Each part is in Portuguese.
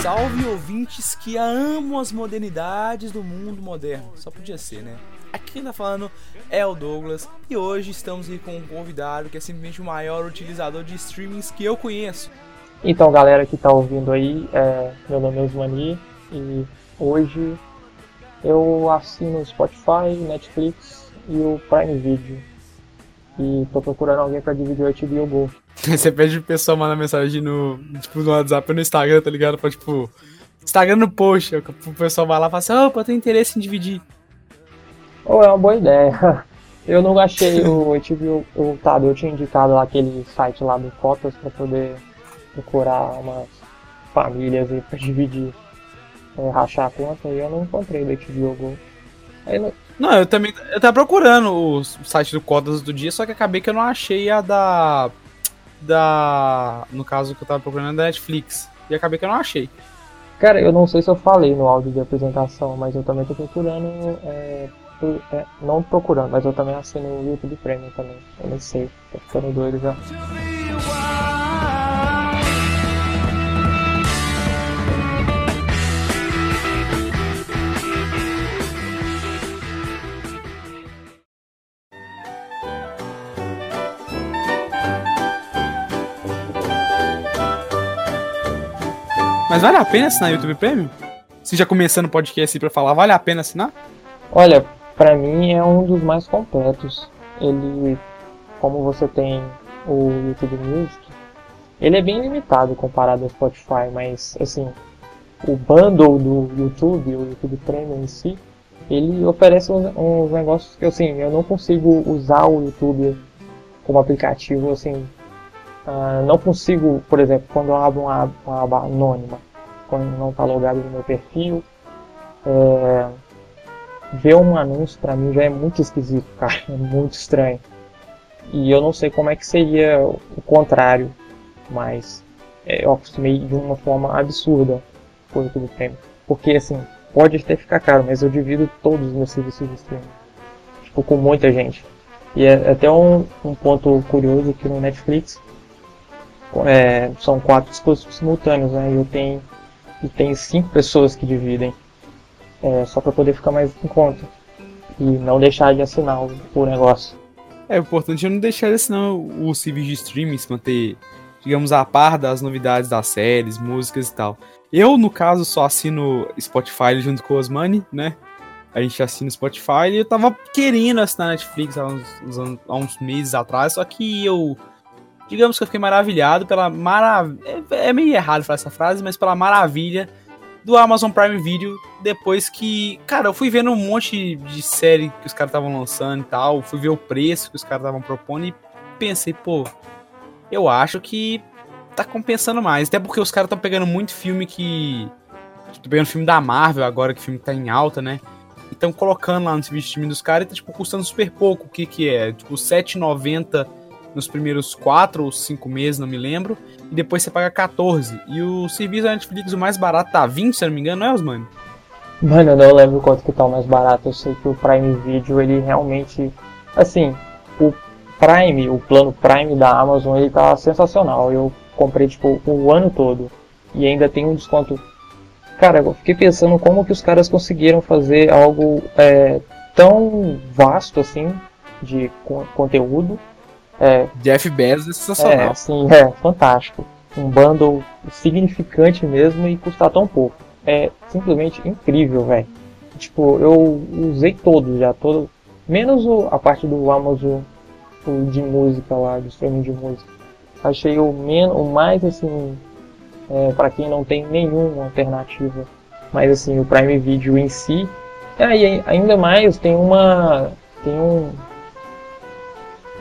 Salve ouvintes que amam as modernidades do mundo moderno. Só podia ser, né? Aqui quem tá falando é o Douglas e hoje estamos aqui com um convidado que é simplesmente o maior utilizador de streamings que eu conheço. Então, galera que tá ouvindo aí, é, meu nome é Osmani e hoje eu assino Spotify, Netflix e o Prime Video. E tô procurando alguém pra dividir o HBO Go. Você pede pro pessoal mandar mensagem no, tipo, no WhatsApp ou no Instagram, tá ligado? Pra, tipo, Instagram no post, o pessoal vai lá e fala assim, opa, eu tenho interesse em dividir. Ou oh, é uma boa ideia. Eu não achei o HBO, o Tado, eu tinha indicado lá aquele site lá do Cotas pra poder procurar umas famílias aí pra dividir, é, rachar a conta, e eu não encontrei do HBO Go. Aí, não... não, eu também, eu tava procurando o site do Cotas do dia, só que acabei que eu não achei a da da. No caso que eu tava procurando, da Netflix. E acabei que eu não achei. Cara, eu não sei se eu falei no áudio de apresentação, mas eu também tô procurando. É, é, não procurando, mas eu também assino o YouTube Premium também. Eu nem sei, tô ficando doido já. Mas vale a pena assinar YouTube Premium? Se já começando o podcast para falar, vale a pena assinar? Olha, para mim é um dos mais completos. Ele, como você tem o YouTube Music, ele é bem limitado comparado ao Spotify, mas assim, o bundle do YouTube, o YouTube Premium em si, ele oferece uns, uns negócios que assim, eu não consigo usar o YouTube como aplicativo assim Uh, não consigo, por exemplo, quando eu abro uma, uma aba anônima, quando não está logado no meu perfil, é, ver um anúncio para mim já é muito esquisito, cara, é muito estranho. E eu não sei como é que seria o contrário, mas é, eu acostumei de uma forma absurda com o YouTube Premium. Porque assim, pode até ficar caro, mas eu divido todos os meus serviços de streaming. Tipo, com muita gente. E é até um, um ponto curioso aqui no Netflix, é, são quatro dispositivos simultâneos, né? E eu tenho, e tenho cinco pessoas que dividem, é, só para poder ficar mais em conta e não deixar de assinar o, o negócio. É importante não deixar de assinar o serviço de streaming, se manter, digamos, a par das novidades das séries, músicas e tal. Eu, no caso, só assino Spotify junto com o Osmani, né? A gente assina o Spotify e eu tava querendo assinar Netflix há uns, há uns meses atrás, só que eu digamos que eu fiquei maravilhado pela maravilha. É, é, meio errado falar essa frase, mas pela maravilha do Amazon Prime Video depois que, cara, eu fui vendo um monte de série que os caras estavam lançando e tal, fui ver o preço que os caras estavam propondo e pensei, pô, eu acho que tá compensando mais, até porque os caras estão pegando muito filme que tô pegando filme da Marvel agora, que o filme tá em alta, né? Então colocando lá no serviço de time dos caras e tá tipo custando super pouco, o que que é? Tipo 7,90 nos primeiros 4 ou 5 meses, não me lembro, e depois você paga 14. E o serviço da Netflix, o mais barato, tá 20, se não me engano, não é, Osmani? Mano, eu não lembro quanto que tá o mais barato. Eu sei que o Prime Video, ele realmente. Assim, o Prime, o plano Prime da Amazon, ele tá sensacional. Eu comprei, tipo, o ano todo. E ainda tem um desconto. Cara, eu fiquei pensando como que os caras conseguiram fazer algo é, tão vasto assim de conteúdo é. Jeff Bezos é sensacional. É, sim, é, fantástico. Um bundle significante mesmo e custar tão pouco. É simplesmente incrível, velho. Tipo, eu usei todos já, todo. Menos o, a parte do Amazon o de música lá, do streaming de música. Achei o, men o mais assim. É, para quem não tem nenhuma alternativa. Mas assim, o Prime Video em si. É, e ainda mais tem uma. Tem um,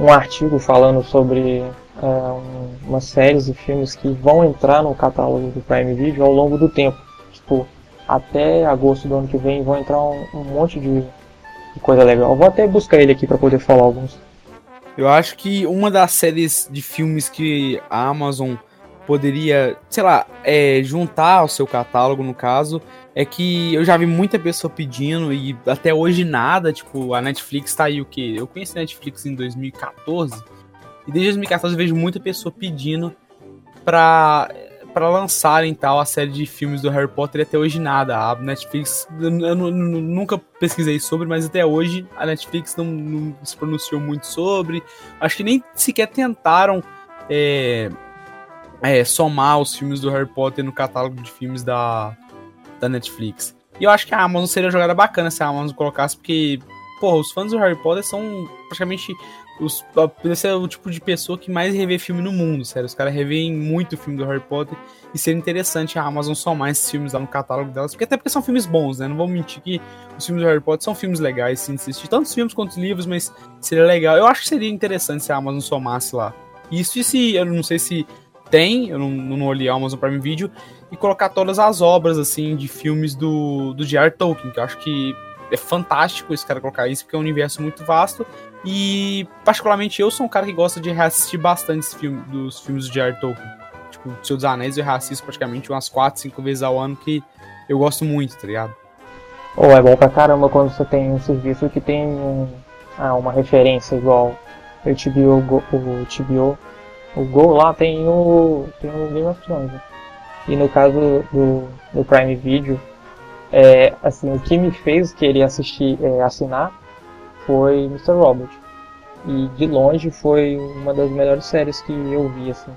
um artigo falando sobre é, um, umas séries e filmes que vão entrar no catálogo do Prime Video ao longo do tempo. Tipo, até agosto do ano que vem vão entrar um, um monte de, de, coisa legal. vou até buscar ele aqui para poder falar alguns. Eu acho que uma das séries de filmes que a Amazon poderia, sei lá, é, juntar ao seu catálogo, no caso, é que eu já vi muita pessoa pedindo e até hoje nada, tipo, a Netflix tá aí o quê? Eu conheci a Netflix em 2014 e desde 2014 eu vejo muita pessoa pedindo pra, para lançarem tal a série de filmes do Harry Potter e até hoje nada. A Netflix, eu nunca pesquisei sobre, mas até hoje a Netflix não, não, se pronunciou muito sobre. Acho que nem sequer tentaram é, é, somar os filmes do Harry Potter no catálogo de filmes da, da Netflix. E eu acho que a Amazon seria uma jogada bacana se a Amazon colocasse, porque, pô, os fãs do Harry Potter são praticamente os, esse é o tipo de pessoa que mais revê filme no mundo, sério. Os caras revêem muito o filme do Harry Potter e seria interessante a Amazon somar esses filmes lá no catálogo delas, porque até porque são filmes bons, né? Não vou mentir que os filmes do Harry Potter são filmes legais, sim, assistir tantos filmes quanto livros, mas seria legal. Eu acho que seria interessante se a Amazon somasse lá. Isso e se, eu não sei se tem, eu não, olhei a Amazon Prime Video, e colocar todas as obras, assim, de filmes do, do J.R. Tolkien, que eu acho que é fantástico esse cara colocar isso, porque é um universo muito vasto. E, particularmente, eu sou um cara que gosta de reassistir bastante filme, dos filmes do J.R. Tolkien. Tipo, Senhor dos Anéis eu reassisto praticamente umas 4, 5 vezes ao ano, que eu gosto muito, tá ligado? Ou oh, é bom pra caramba quando você tem um serviço que tem um, ah, uma referência igual o HBO, o HBO, o Go lá tem o, tem o Game of Thrones. Né? E no caso do, do Prime Video, é, assim, o que me fez querer assistir, é, assinar foi Mr. Robot. E de longe foi uma das melhores séries que eu vi, assim.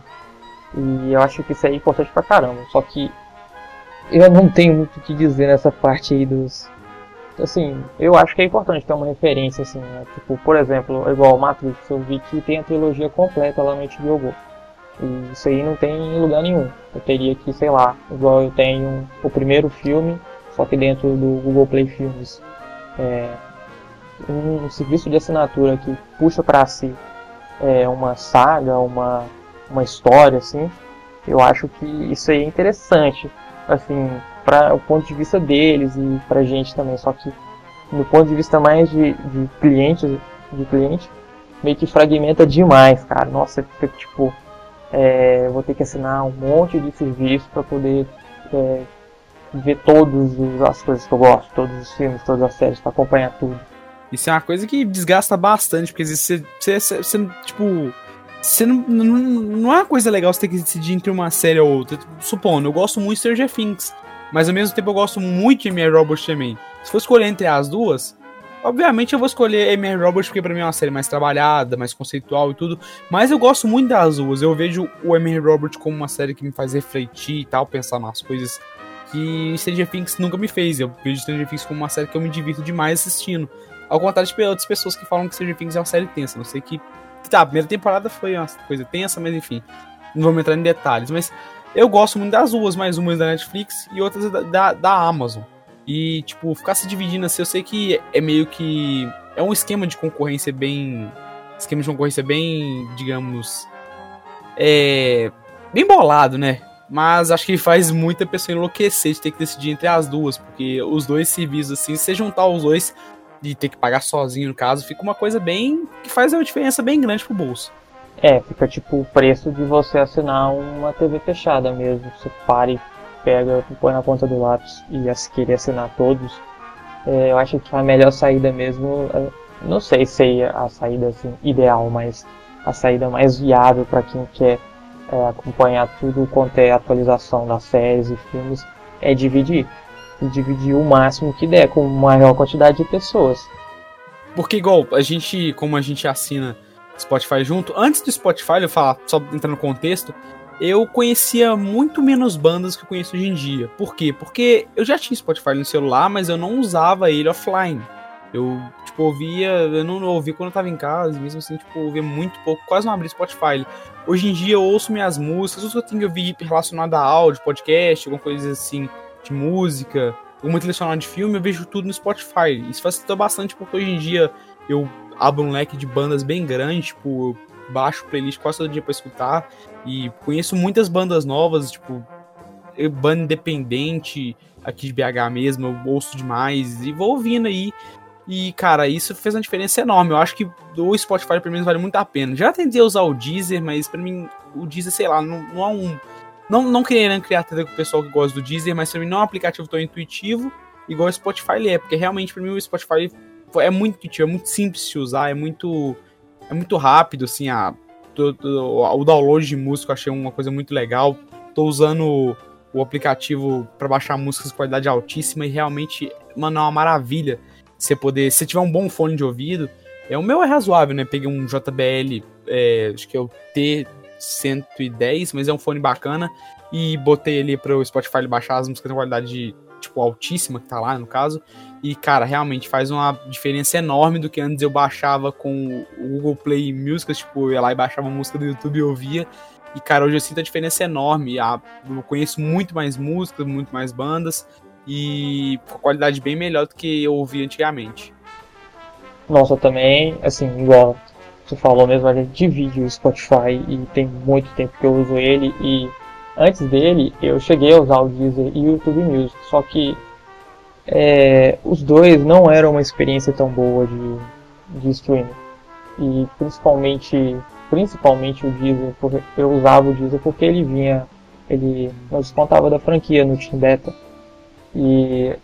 E eu acho que isso é importante pra caramba. Só que eu não tenho muito o que dizer nessa parte aí dos. Assim, eu acho que é importante ter uma referência, assim, né? Tipo, por exemplo, igual Matrix, eu vi que tem a trilogia completa lá no HBO Go. E isso aí não tem em lugar nenhum. Eu teria que, sei lá, igual eu tenho o primeiro filme, só que dentro do Google Play Filmes. É, um serviço de assinatura que puxa para si é, uma saga, uma, uma história, assim, eu acho que isso aí é interessante, assim, para o ponto de vista deles e para gente também. Só que do ponto de vista mais de, de cliente, de cliente, meio que fragmenta demais, cara. Nossa, fica tipo, é, vou ter que assinar um monte de serviço para poder é, ver todas as coisas que eu gosto, todos os filmes, todas as séries, para acompanhar tudo. Isso é uma coisa que desgasta bastante, porque você, você, você, você tipo. Você não, não, não é uma coisa legal você ter que decidir entre uma série ou outra. Supondo, eu gosto muito de Stranger Things, mas ao mesmo tempo eu gosto muito de M.R. Robot também. Se for escolher entre as duas, obviamente eu vou escolher M.R. Robot porque pra mim é uma série mais trabalhada, mais conceitual e tudo. Mas eu gosto muito das duas. Eu vejo o M.R. Robot como uma série que me faz refletir e tal, pensar nas coisas que Stranger Things nunca me fez. Eu vejo Stranger Things como uma série que eu me divirto demais assistindo. Ao contrário de outras pessoas que falam que Stranger Things é uma série tensa. Não sei que. Tá, a primeira temporada foi uma coisa tensa, mas enfim. Não vamos entrar em detalhes. Mas eu gosto muito das duas, mais umas da Netflix e outras da, da, da Amazon. E, tipo, ficar se dividindo assim, eu sei que é meio que. É um esquema de concorrência bem. Esquema de concorrência bem, digamos. É. Bem bolado, né? Mas acho que faz muita pessoa enlouquecer de ter que decidir entre as duas, porque os dois serviços, assim, se juntar os dois, de ter que pagar sozinho no caso, fica uma coisa bem. que faz uma diferença bem grande pro bolso. É, fica tipo o preço de você assinar uma TV fechada mesmo. Você para e pega, põe na ponta do lápis e querer assinar todos. É, eu acho que a melhor saída mesmo, é, não sei se é a saída assim, ideal, mas a saída mais viável para quem quer é, acompanhar tudo quanto é atualização das séries e filmes é dividir. E dividir o máximo que der com maior quantidade de pessoas. Porque igual, a gente, como a gente assina Spotify junto, antes do Spotify, eu falar, só entrar no contexto, eu conhecia muito menos bandas que eu conheço hoje em dia. Por quê? Porque eu já tinha Spotify no celular, mas eu não usava ele offline. Eu, tipo, ouvia, eu não ouvi quando eu tava em casa, mesmo assim, tipo, ouvia muito pouco, quase não abri Spotify. Hoje em dia eu ouço minhas músicas, tudo que eu tenho que ouvir relacionado a áudio, podcast, alguma coisa assim, de música, alguma trilha sonora de filme, eu vejo tudo no Spotify. Isso facilitou bastante porque hoje em dia eu abro um leque de bandas bem grande, tipo, baixo playlist quase todo dia pra escutar. E conheço muitas bandas novas, tipo, banda independente aqui de BH mesmo, eu ouço demais e vou ouvindo aí. E, cara, isso fez uma diferença enorme. Eu acho que o Spotify pra mim vale muito a pena. Já tentei usar o Deezer, mas pra mim o Deezer, sei lá, não, não é um. Não, não querendo criar treta com o pessoal que gosta do Deezer, mas pra mim não é um aplicativo tão intuitivo igual o Spotify é, porque realmente pra mim o Spotify é muito intuitivo, é muito simples de usar, é muito. É muito rápido, assim, a, o download de música eu achei uma coisa muito legal. tô usando o aplicativo para baixar músicas de qualidade altíssima e realmente, mano, é uma maravilha você poder, se tiver um bom fone de ouvido, é o meu é razoável, né? Peguei um JBL, é, acho que é o T110, mas é um fone bacana e botei ele para o Spotify baixar as músicas de qualidade tipo altíssima que tá lá no caso. E cara, realmente faz uma diferença enorme do que antes eu baixava com o Google Play Music, tipo, eu ia lá e baixava música do YouTube e ouvia. E, cara, hoje eu sinto a diferença enorme. Eu conheço muito mais músicas, muito mais bandas e com qualidade bem melhor do que eu ouvi antigamente. Nossa, também, assim, igual você falou mesmo, a gente divide o Spotify e tem muito tempo que eu uso ele e antes dele eu cheguei a usar o Deezer e o YouTube Music, só que é, os dois não eram uma experiência tão boa de, de streaming e principalmente principalmente o Deezer, porque eu usava o Deezer porque ele vinha, ele não descontava da franquia no Team Beta. E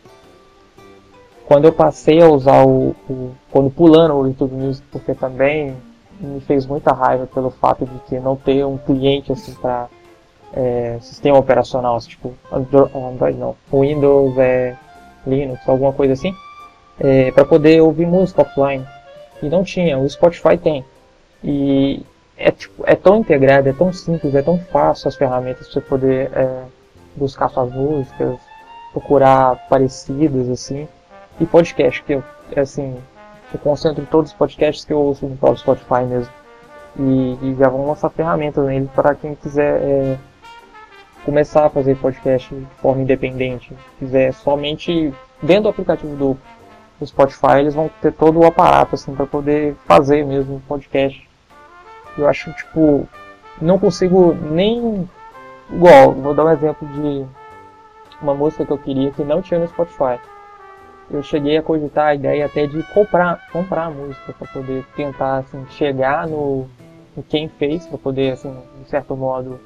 quando eu passei a usar o, o quando pulando o YouTube Music, porque também me fez muita raiva pelo fato de que não ter um cliente assim para é, sistema operacional, assim, tipo Android, Android não, Windows, é, Linux, alguma coisa assim, é, para poder ouvir música offline. E não tinha, o Spotify tem. E é, tipo, é tão integrado, é tão simples, é tão fácil as ferramentas para você poder é, buscar suas músicas, procurar parecidas, assim. E podcast, que eu, assim, eu concentro todos os podcasts que eu ouço no próprio Spotify mesmo. E, e já vão lançar ferramentas nele para quem quiser é, começar a fazer podcast de forma independente. Quiser somente dentro do aplicativo do, do Spotify, eles vão ter todo o aparato assim para poder fazer mesmo podcast eu acho, tipo, não consigo nem. Igual, vou dar um exemplo de uma música que eu queria que não tinha no Spotify. Eu cheguei a cogitar a ideia até de comprar, comprar a música para poder tentar assim, chegar no, no quem fez, para poder, assim, de certo modo,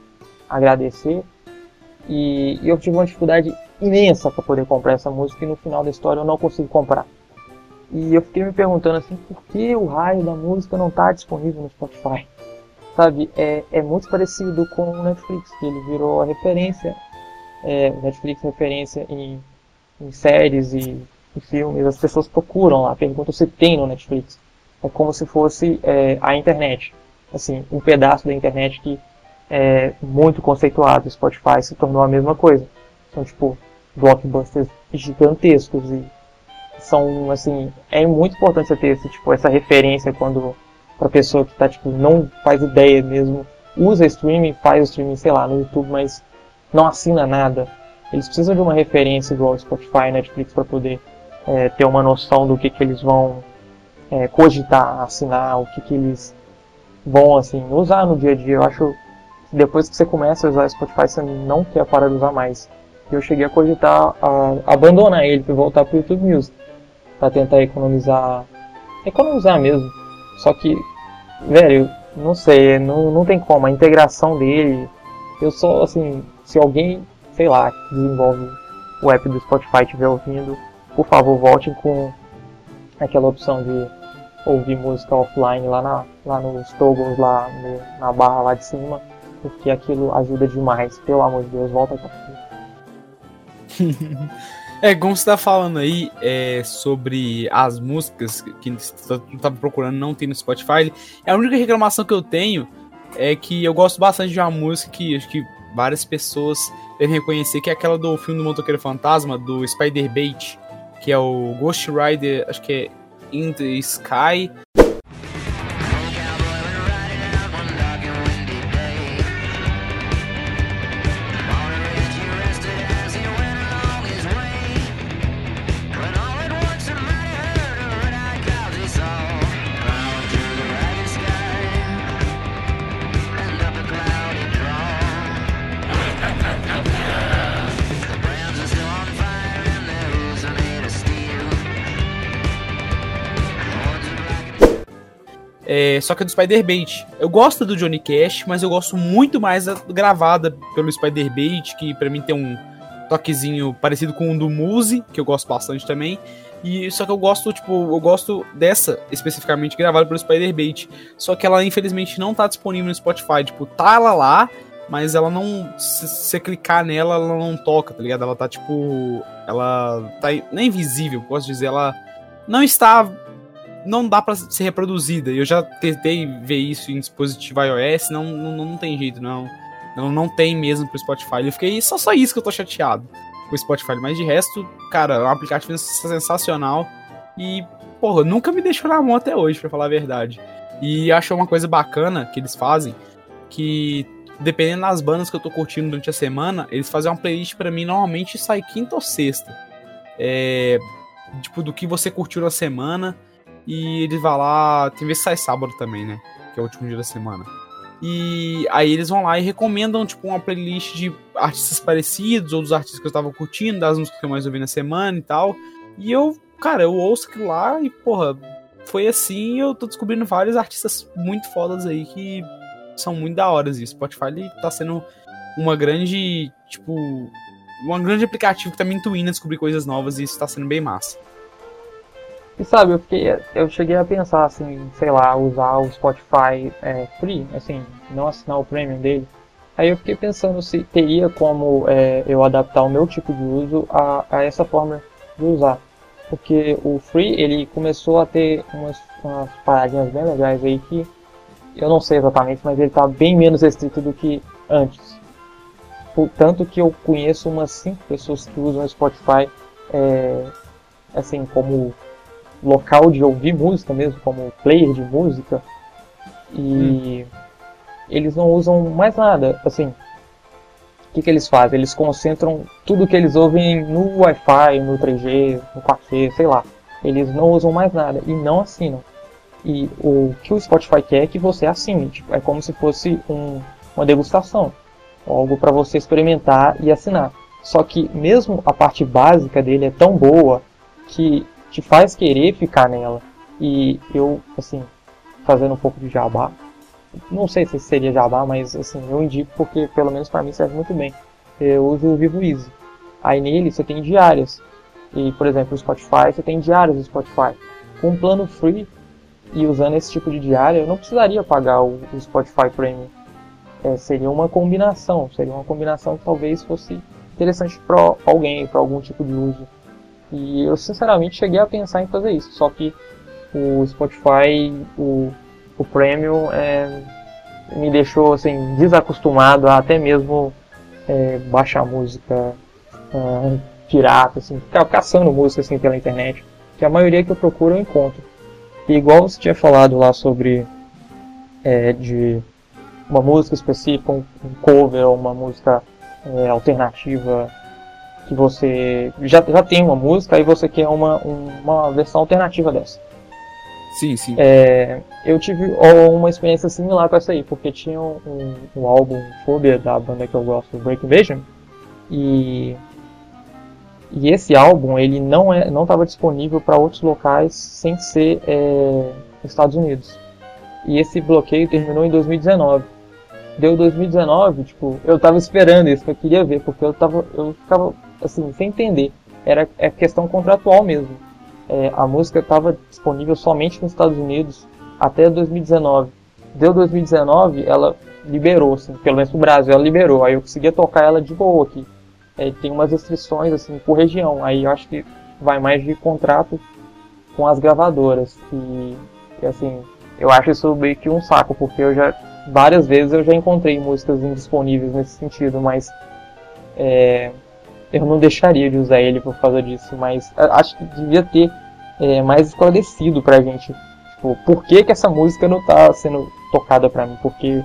agradecer. E, e eu tive uma dificuldade imensa para poder comprar essa música e no final da história eu não consigo comprar. E eu fiquei me perguntando assim, por que o raio da música não está disponível no Spotify? sabe, é, é muito parecido com o Netflix, que ele virou a referência, é, Netflix referência em, em séries e filmes, as pessoas procuram lá, perguntam se tem no Netflix. É como se fosse é, a internet, assim, um pedaço da internet que é muito conceituado. O Spotify se tornou a mesma coisa. São tipo blockbusters gigantescos e são assim, é muito importante você ter esse, tipo, essa referência quando para pessoa que tá tipo não faz ideia mesmo, usa streaming, faz streaming, sei lá, no YouTube, mas não assina nada. Eles precisam de uma referência igual Spotify, Netflix para poder é, ter uma noção do que, que eles vão é, cogitar, assinar, o que, que eles vão assim usar no dia a dia. Eu acho que depois que você começa a usar Spotify, você não quer parar de usar mais. Eu cheguei a cogitar a abandonar ele para voltar para o YouTube Music, para tentar economizar, economizar mesmo só que, velho, não sei, não, não tem como, a integração dele. Eu só, assim, se alguém, sei lá, desenvolve o app do Spotify estiver ouvindo, por favor, volte com aquela opção de ouvir música offline lá, na, lá nos toggles, lá no, na barra lá de cima, porque aquilo ajuda demais. Pelo amor de Deus, volta aqui. É, como você tá falando aí é, sobre as músicas que você tava procurando não tem no Spotify, a única reclamação que eu tenho é que eu gosto bastante de uma música que acho que várias pessoas devem reconhecer, que é aquela do filme do Motoqueiro Fantasma, do Spider Bait, que é o Ghost Rider, acho que é In the Sky, só que é do Spider-Bait. Eu gosto do Johnny Cash, mas eu gosto muito mais da gravada pelo Spider-Bait, que para mim tem um toquezinho parecido com o do Muse, que eu gosto bastante também. E só que eu gosto, tipo, eu gosto dessa especificamente gravada pelo Spider-Bait. Só que ela infelizmente não tá disponível no Spotify, tipo, tá ela lá, mas ela não. Se você clicar nela, ela não toca, tá ligado? Ela tá tipo. Ela tá. Nem invisível, posso dizer, ela não está. Não dá para ser reproduzida. Eu já tentei ver isso em dispositivo iOS, não, não, não tem jeito, não. Não, não tem mesmo pro Spotify. Eu fiquei só só isso que eu tô chateado com o Spotify. Mas de resto, cara, é um aplicativo sensacional. E, porra, nunca me deixou na mão até hoje, para falar a verdade. E acho uma coisa bacana que eles fazem, que dependendo das bandas que eu tô curtindo durante a semana, eles fazem uma playlist para mim, normalmente sai quinta ou sexta. É, tipo, do que você curtiu na semana. E eles vão lá. Tem vezes que sai sábado também, né? Que é o último dia da semana. E aí eles vão lá e recomendam, tipo, uma playlist de artistas parecidos, ou dos artistas que eu tava curtindo, das músicas que eu mais ouvi na semana e tal. E eu, cara, eu ouço aquilo lá e, porra, foi assim eu tô descobrindo vários artistas muito fodas aí que são muito da hora. E o Spotify ele tá sendo uma grande, tipo, um grande aplicativo que tá me intuindo a descobrir coisas novas e isso tá sendo bem massa. E sabe, eu, fiquei, eu cheguei a pensar assim, sei lá, usar o Spotify é, free, assim, não assinar o premium dele. Aí eu fiquei pensando se teria como é, eu adaptar o meu tipo de uso a, a, essa forma de usar. Porque o free, ele começou a ter umas, umas paradinhas bem legais aí que eu não sei exatamente, mas ele está bem menos restrito do que antes. Tanto que eu conheço umas 5 pessoas que usam o Spotify é, assim, como local de ouvir música mesmo, como player de música. E hum. eles não usam mais nada. Assim, o que, que eles fazem? Eles concentram tudo que eles ouvem no Wi-Fi, no 3G, no 4G, sei lá. Eles não usam mais nada e não assinam. E o que o Spotify quer é que você assine. Tipo, é como se fosse um, uma degustação. Algo para você experimentar e assinar. Só que mesmo a parte básica dele é tão boa que te faz querer ficar nela. E eu, assim, fazendo um pouco de jabá, não sei se seria jabá, mas assim, eu indico porque pelo menos para mim serve muito bem. Eu uso o Vivo Easy. Aí nele você tem diárias. E, por exemplo, o Spotify, você tem diárias do Spotify. Com um plano free, e usando esse tipo de diária, eu não precisaria pagar o, o Spotify Premium. É, seria uma combinação, seria uma combinação que talvez fosse interessante para alguém, para algum tipo de uso. E eu sinceramente cheguei a pensar em fazer isso, só que o Spotify, o, o Premium, é, me deixou assim desacostumado a até mesmo é, baixar música uh, pirata, assim, ficar caçando música assim pela internet, que a maioria que eu procuro eu encontro. E igual você tinha falado lá sobre é, de uma música específica, um, um cover uma música é, alternativa que você já, já tem uma música e você quer uma, uma versão alternativa dessa. Sim, sim. É, eu tive uma experiência similar com essa aí, porque tinha um, um álbum Phobia da banda que eu gosto, Break Invasion, e e esse álbum ele não é, não estava disponível para outros locais sem ser é, Estados Unidos. E esse bloqueio terminou em 2019. Deu 2019, tipo, eu tava esperando isso, eu queria ver, porque eu tava, eu ficava assim sem entender. Era é questão contratual mesmo. É, a música estava disponível somente nos Estados Unidos até 2019. Deu 2019, ela liberou, assim, pelo menos no Brasil, ela liberou. Aí eu conseguia tocar ela de boa aqui é, tem umas restrições assim por região. Aí eu acho que vai mais de contrato com as gravadoras. E, e, assim, eu acho isso meio que um saco, porque eu já várias vezes eu já encontrei músicas indisponíveis nesse sentido, mas é, eu não deixaria de usar ele por causa disso. Mas acho que devia ter é, mais esclarecido pra gente. Tipo, por que, que essa música não tá sendo tocada pra mim? Porque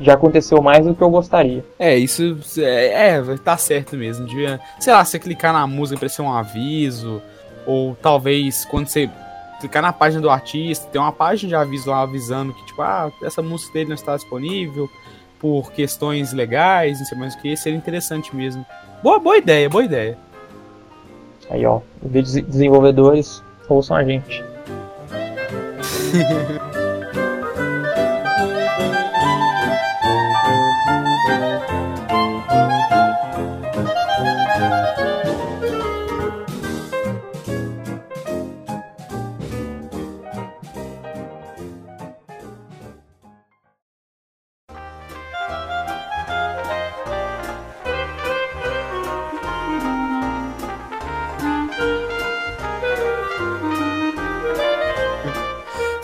já aconteceu mais do que eu gostaria. É, isso é, é tá certo mesmo. Devia, sei lá, você clicar na música para ser um aviso, ou talvez quando você clicar na página do artista, tem uma página de aviso lá avisando que, tipo, ah, essa música dele não está disponível por questões legais, não sei mais o que, seria interessante mesmo. Boa, boa ideia, boa ideia. Aí, ó, desenvolvedores, ouçam a gente.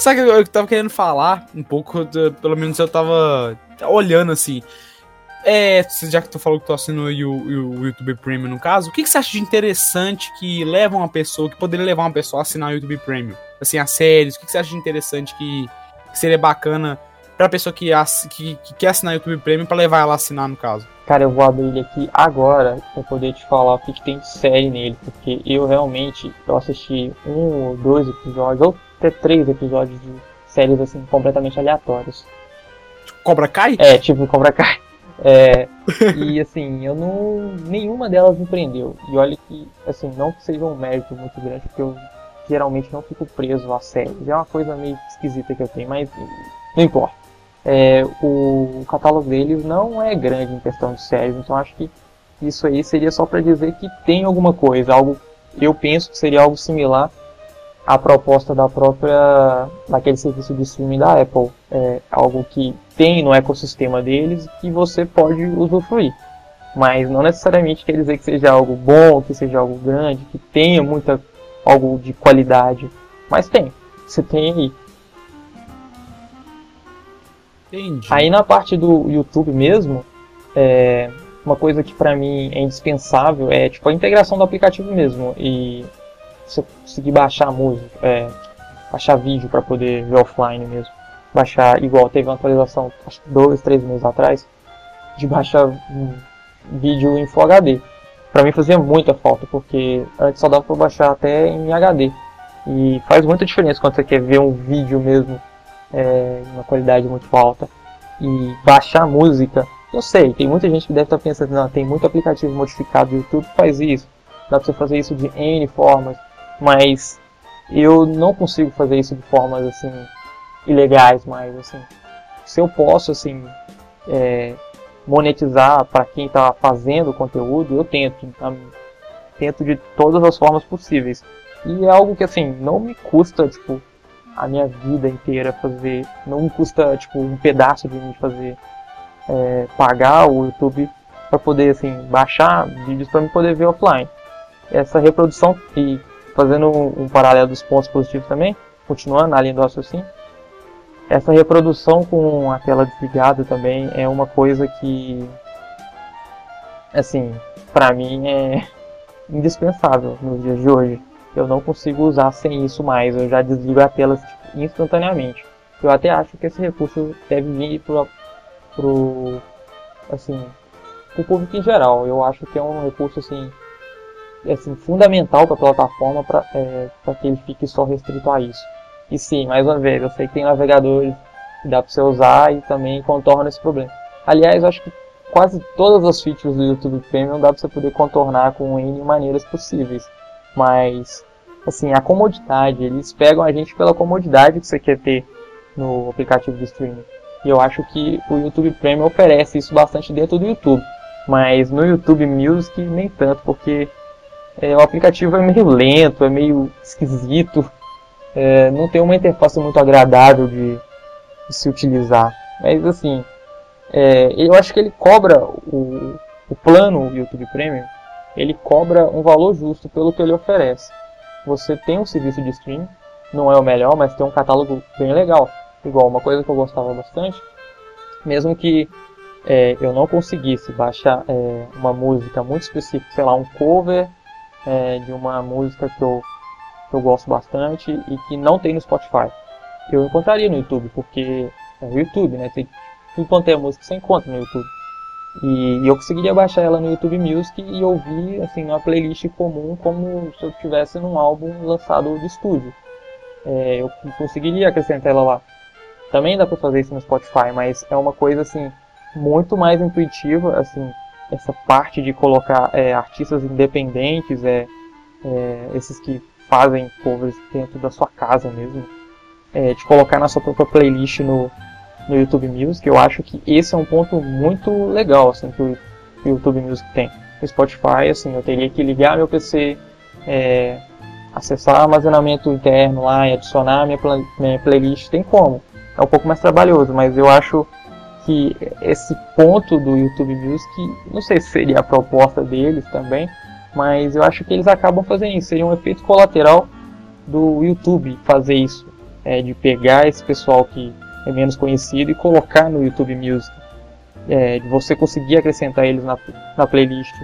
sabe que eu tava querendo falar um pouco, pelo menos eu tava olhando assim. É, já que tu falou que tu assinou o, o YouTube Premium no caso, o que, que você acha de interessante que leva uma pessoa, que poderia levar uma pessoa a assinar o YouTube Premium? Assim, as séries, o que, que você acha de interessante que, que seria bacana pra pessoa que, que, que quer assinar o YouTube Premium pra levar ela a assinar no caso? Cara, eu vou abrir ele aqui agora pra poder te falar o que, que tem de série nele, porque eu realmente eu assisti um ou dois episódios, ou até três episódios de séries assim completamente aleatórias. Cobra Kai? É, tipo Cobra Kai. É, e assim, eu não. Nenhuma delas me prendeu. E olha que, assim, não que seja um mérito muito grande, porque eu geralmente não fico preso a séries. É uma coisa meio esquisita que eu tenho, mas não importa. É, o catálogo deles não é grande em questão de séries, então acho que isso aí seria só para dizer que tem alguma coisa, algo eu penso que seria algo similar à proposta da própria daquele serviço de streaming da Apple, é algo que tem no ecossistema deles que você pode usufruir, mas não necessariamente quer dizer que seja algo bom, que seja algo grande, que tenha muita algo de qualidade, mas tem, você tem aí. Entendi. Aí na parte do YouTube mesmo, é, uma coisa que para mim é indispensável é tipo a integração do aplicativo mesmo. E você conseguir baixar música, é, baixar vídeo para poder ver offline mesmo, baixar igual teve uma atualização acho que dois, três meses atrás de baixar um vídeo em Full HD. Para mim fazia muita falta porque antes só dava para baixar até em HD e faz muita diferença quando você quer ver um vídeo mesmo é, uma qualidade muito alta e baixar música, eu sei, tem muita gente que deve estar pensando, não, tem muito aplicativo modificado do YouTube faz isso, dá pra você fazer isso de N formas, mas eu não consigo fazer isso de formas assim ilegais mais assim. Se eu posso assim é, monetizar para quem está fazendo o conteúdo, eu tento, tá? tento de todas as formas possíveis. E é algo que assim não me custa tipo a minha vida inteira fazer. Não me custa, tipo, um pedaço de mim fazer. É, pagar o YouTube para poder, assim, baixar vídeos para me poder ver offline. Essa reprodução, e fazendo um, paralelo dos pontos positivos também, continuando na linha do raciocínio, essa reprodução com a tela desligada também é uma coisa que, assim, para mim é indispensável nos dias de hoje eu não consigo usar sem isso mais, eu já desligo a tela tipo, instantaneamente. Eu até acho que esse recurso deve vir pro, pro assim, pro público em geral. Eu acho que é um recurso assim, assim fundamental para a plataforma para é, que ele fique só restrito a isso. E sim, mais uma vez, eu sei que tem navegadores que dá para você usar e também contorna esse problema. Aliás, eu acho que quase todas as features do YouTube Premium dá para você poder contornar com N maneiras possíveis mas assim, a comodidade, eles pegam a gente pela comodidade que você quer ter no aplicativo de streaming. E eu acho que o YouTube Premium oferece isso bastante dentro do YouTube. Mas no YouTube Music nem tanto, porque é, o aplicativo é meio lento, é meio esquisito, é, não tem uma interface muito agradável de, de se utilizar. Mas assim, é, eu acho que ele cobra o, o plano YouTube Premium ele cobra um valor justo pelo que ele oferece. Você tem um serviço de streaming, não é o melhor, mas tem um catálogo bem legal. Igual, uma coisa que eu gostava bastante, mesmo que é, eu não conseguisse baixar é, uma música muito específica, sei lá, um cover é, de uma música que eu, que eu gosto bastante e que não tem no Spotify. Eu encontraria no YouTube, porque é o YouTube, né? Tem, tudo quanto é música você encontra no YouTube. E, e eu conseguiria baixar ela no YouTube Music e ouvir assim numa playlist comum como se eu tivesse num álbum lançado de estúdio. É, eu conseguiria acrescentar ela lá. Também dá para fazer isso no Spotify, mas é uma coisa assim muito mais intuitiva, assim essa parte de colocar é, artistas independentes, é, é, esses que fazem covers dentro da sua casa mesmo, é, de colocar na sua própria playlist no, no YouTube Music, eu acho que esse é um ponto muito legal assim, que o YouTube Music tem. O Spotify, assim, eu teria que ligar meu PC, é, acessar armazenamento interno lá e adicionar minha, minha playlist, tem como. É um pouco mais trabalhoso, mas eu acho que esse ponto do YouTube Music, não sei se seria a proposta deles também, mas eu acho que eles acabam fazendo isso. Seria um efeito colateral do YouTube fazer isso é, de pegar esse pessoal que é menos conhecido e colocar no YouTube Music. É, de você conseguir acrescentar eles na, na playlist.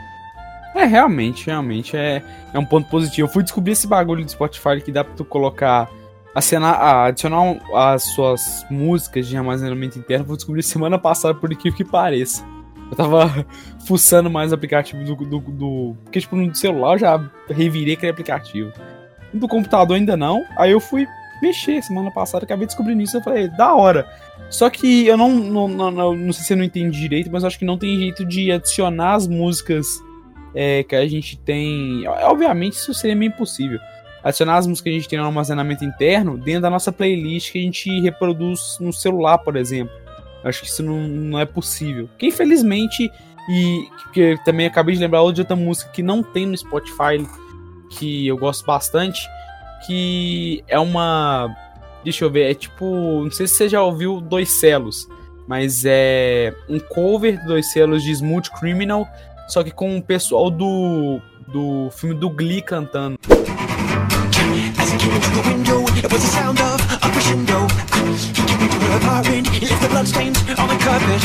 É, realmente, realmente é, é um ponto positivo. Eu fui descobrir esse bagulho do Spotify que dá pra tu colocar, acenar, adicionar as suas músicas de armazenamento interno. Fui descobrir semana passada, por incrível que pareça. Eu tava fuçando mais o aplicativo do, do, do, Porque, tipo, no celular eu já revirei aquele aplicativo. Do computador ainda não. Aí eu fui mexer semana passada, acabei descobrindo isso. Eu falei, da hora. Só que eu não, não, não, não, não sei se eu não entendi direito, mas acho que não tem jeito de adicionar as músicas é, que a gente tem. Obviamente, isso seria meio impossível. Adicionar as músicas que a gente tem no armazenamento interno dentro da nossa playlist que a gente reproduz no celular, por exemplo. Acho que isso não, não é possível. Que infelizmente, e que também acabei de lembrar outra música que não tem no Spotify, que eu gosto bastante, que é uma. Deixa eu ver, é tipo. Não sei se você já ouviu Dois Celos, mas é um cover de Dois Celos de Smooth Criminal, só que com o pessoal do, do filme do Glee cantando. Apartment. He left the bloodstains on the carpet.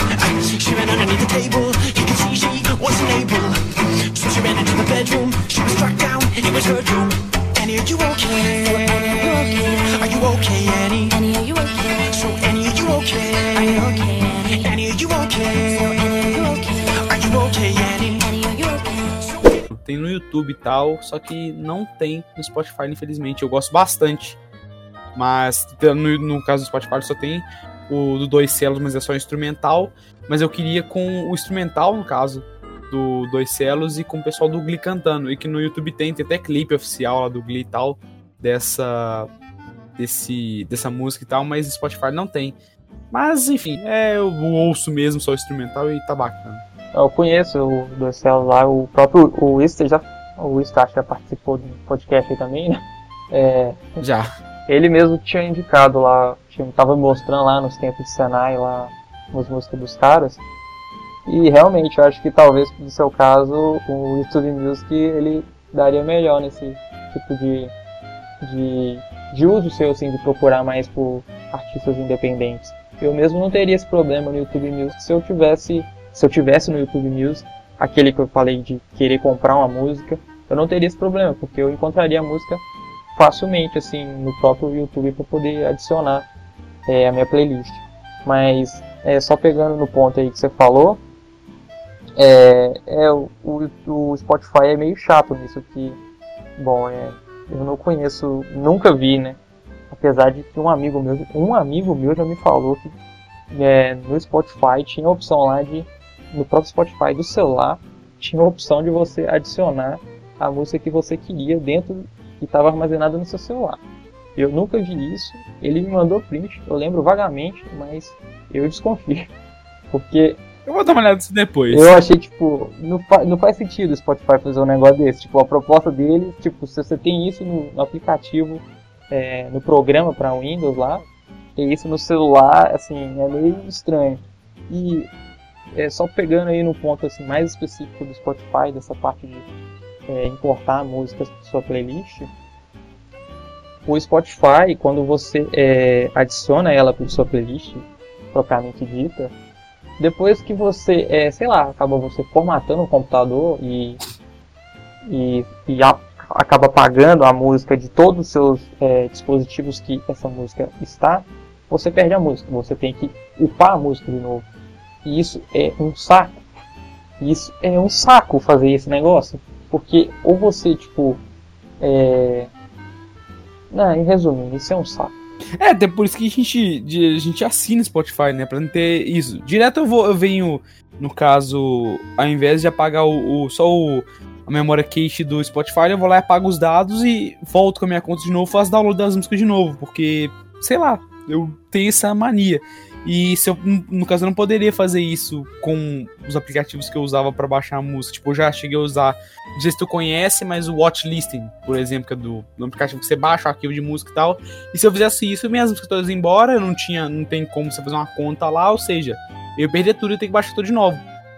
She ran underneath the table. He could see she wasn't able. So she ran into the bedroom. She was struck down. It was her doom. Annie, are you okay? Are you okay, Annie? Annie, are you okay? So Annie, are you okay? Are you okay? Annie, are you okay? So Tem no YouTube e tal, só que não tem no Spotify, infelizmente. Eu gosto bastante mas no, no caso do Spotify só tem o do dois celos, mas é só instrumental. Mas eu queria com o instrumental, no caso, do dois celos e com o pessoal do Glee cantando. E que no YouTube tem, tem até clipe oficial lá do Glee e tal, dessa, desse, dessa música e tal, mas no Spotify não tem. Mas enfim, é, eu ouço mesmo só o instrumental e tá bacana. Eu conheço o dois celos lá, o próprio o Wister já. O Wister acho que já participou do podcast aí também, né? É, já. Ele mesmo tinha indicado lá, tinha, tava mostrando lá nos tempos de Senai, lá, as músicas dos caras. E realmente, eu acho que talvez no seu caso o YouTube Music ele daria melhor nesse tipo de, de, de uso seu, assim, de procurar mais por artistas independentes. Eu mesmo não teria esse problema no YouTube Music se eu tivesse, se eu tivesse no YouTube Music aquele que eu falei de querer comprar uma música, eu não teria esse problema, porque eu encontraria a música facilmente assim no próprio YouTube para poder adicionar é, a minha playlist. Mas é, só pegando no ponto aí que você falou, é, é o, o, Spotify é meio chato nisso que, bom, é, eu não conheço, nunca vi, né? Apesar de que um amigo meu, um amigo meu já me falou que é, no Spotify tinha a opção lá de, no próprio Spotify do celular, tinha a opção de você adicionar a música que você queria dentro que estava armazenado no seu celular. Eu nunca vi isso, ele me mandou print, eu lembro vagamente, mas eu desconfio. Porque. Eu vou dar uma olhada nisso depois. Eu achei, tipo, não, fa não faz sentido o Spotify fazer um negócio desse. Tipo, a proposta dele, tipo, se você tem isso no, no aplicativo, é, no programa para Windows lá, e isso no celular, assim, é meio estranho. E é, só pegando aí no ponto assim, mais específico do Spotify, dessa parte de é, importar músicas para sua playlist, o Spotify, quando você é, adiciona ela para sua playlist, propriamente dita, depois que você, é, sei lá, acaba você formatando o computador e, e, e a, acaba apagando a música de todos os seus é, dispositivos que essa música está, você perde a música. Você tem que upar a música de novo. E isso é um saco. Isso é um saco fazer esse negócio. Porque ou você, tipo. É... Não, em resumo, isso é um saco. É, até por isso que a gente, a gente assina Spotify, né? Pra não ter isso. Direto eu vou, eu venho, no caso, ao invés de apagar o, o só o, a memória cache do Spotify, eu vou lá e apago os dados e volto com a minha conta de novo, faço download das músicas de novo, porque, sei lá, eu tenho essa mania. E se eu, no caso, eu não poderia fazer isso com os aplicativos que eu usava para baixar a música. Tipo, eu já cheguei a usar, não sei se tu conhece, mas o Watchlisting, por exemplo, que é do, do aplicativo que você baixa o arquivo de música e tal. E se eu fizesse isso, minhas músicas todas embora, não tinha, não tem como você fazer uma conta lá, ou seja, eu perder tudo e ter que baixar tudo de novo.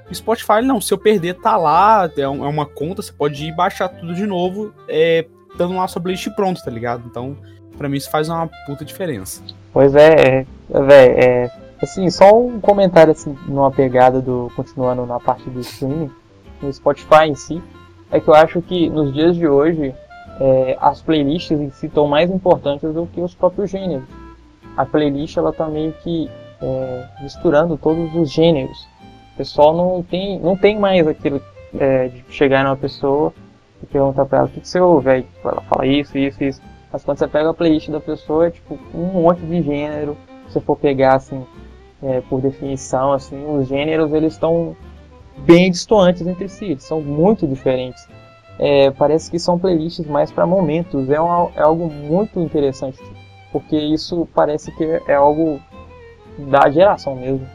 O Spotify, não, se eu perder, tá lá, é, é uma conta, você pode ir baixar tudo de novo, é, dando lá sua playlist pronto, tá ligado? Então, para mim isso faz uma puta diferença. Pois é, é, velho, é, assim, só um comentário assim, numa pegada do continuando na parte do streaming, no Spotify em si, é que eu acho que nos dias de hoje é, as playlists em si estão mais importantes do que os próprios gêneros. A playlist ela tá meio que é, misturando todos os gêneros. O pessoal não tem, não tem mais aquilo é, de chegar numa pessoa e perguntar pra ela o que, que você ouve, aí ela fala isso, isso, isso. Mas quando você pega a playlist da pessoa, é tipo um monte de gênero. Se você for pegar assim, é, por definição, assim, os gêneros eles estão bem distantes entre si, eles são muito diferentes. É, parece que são playlists mais para momentos, é, um, é algo muito interessante, porque isso parece que é algo da geração mesmo.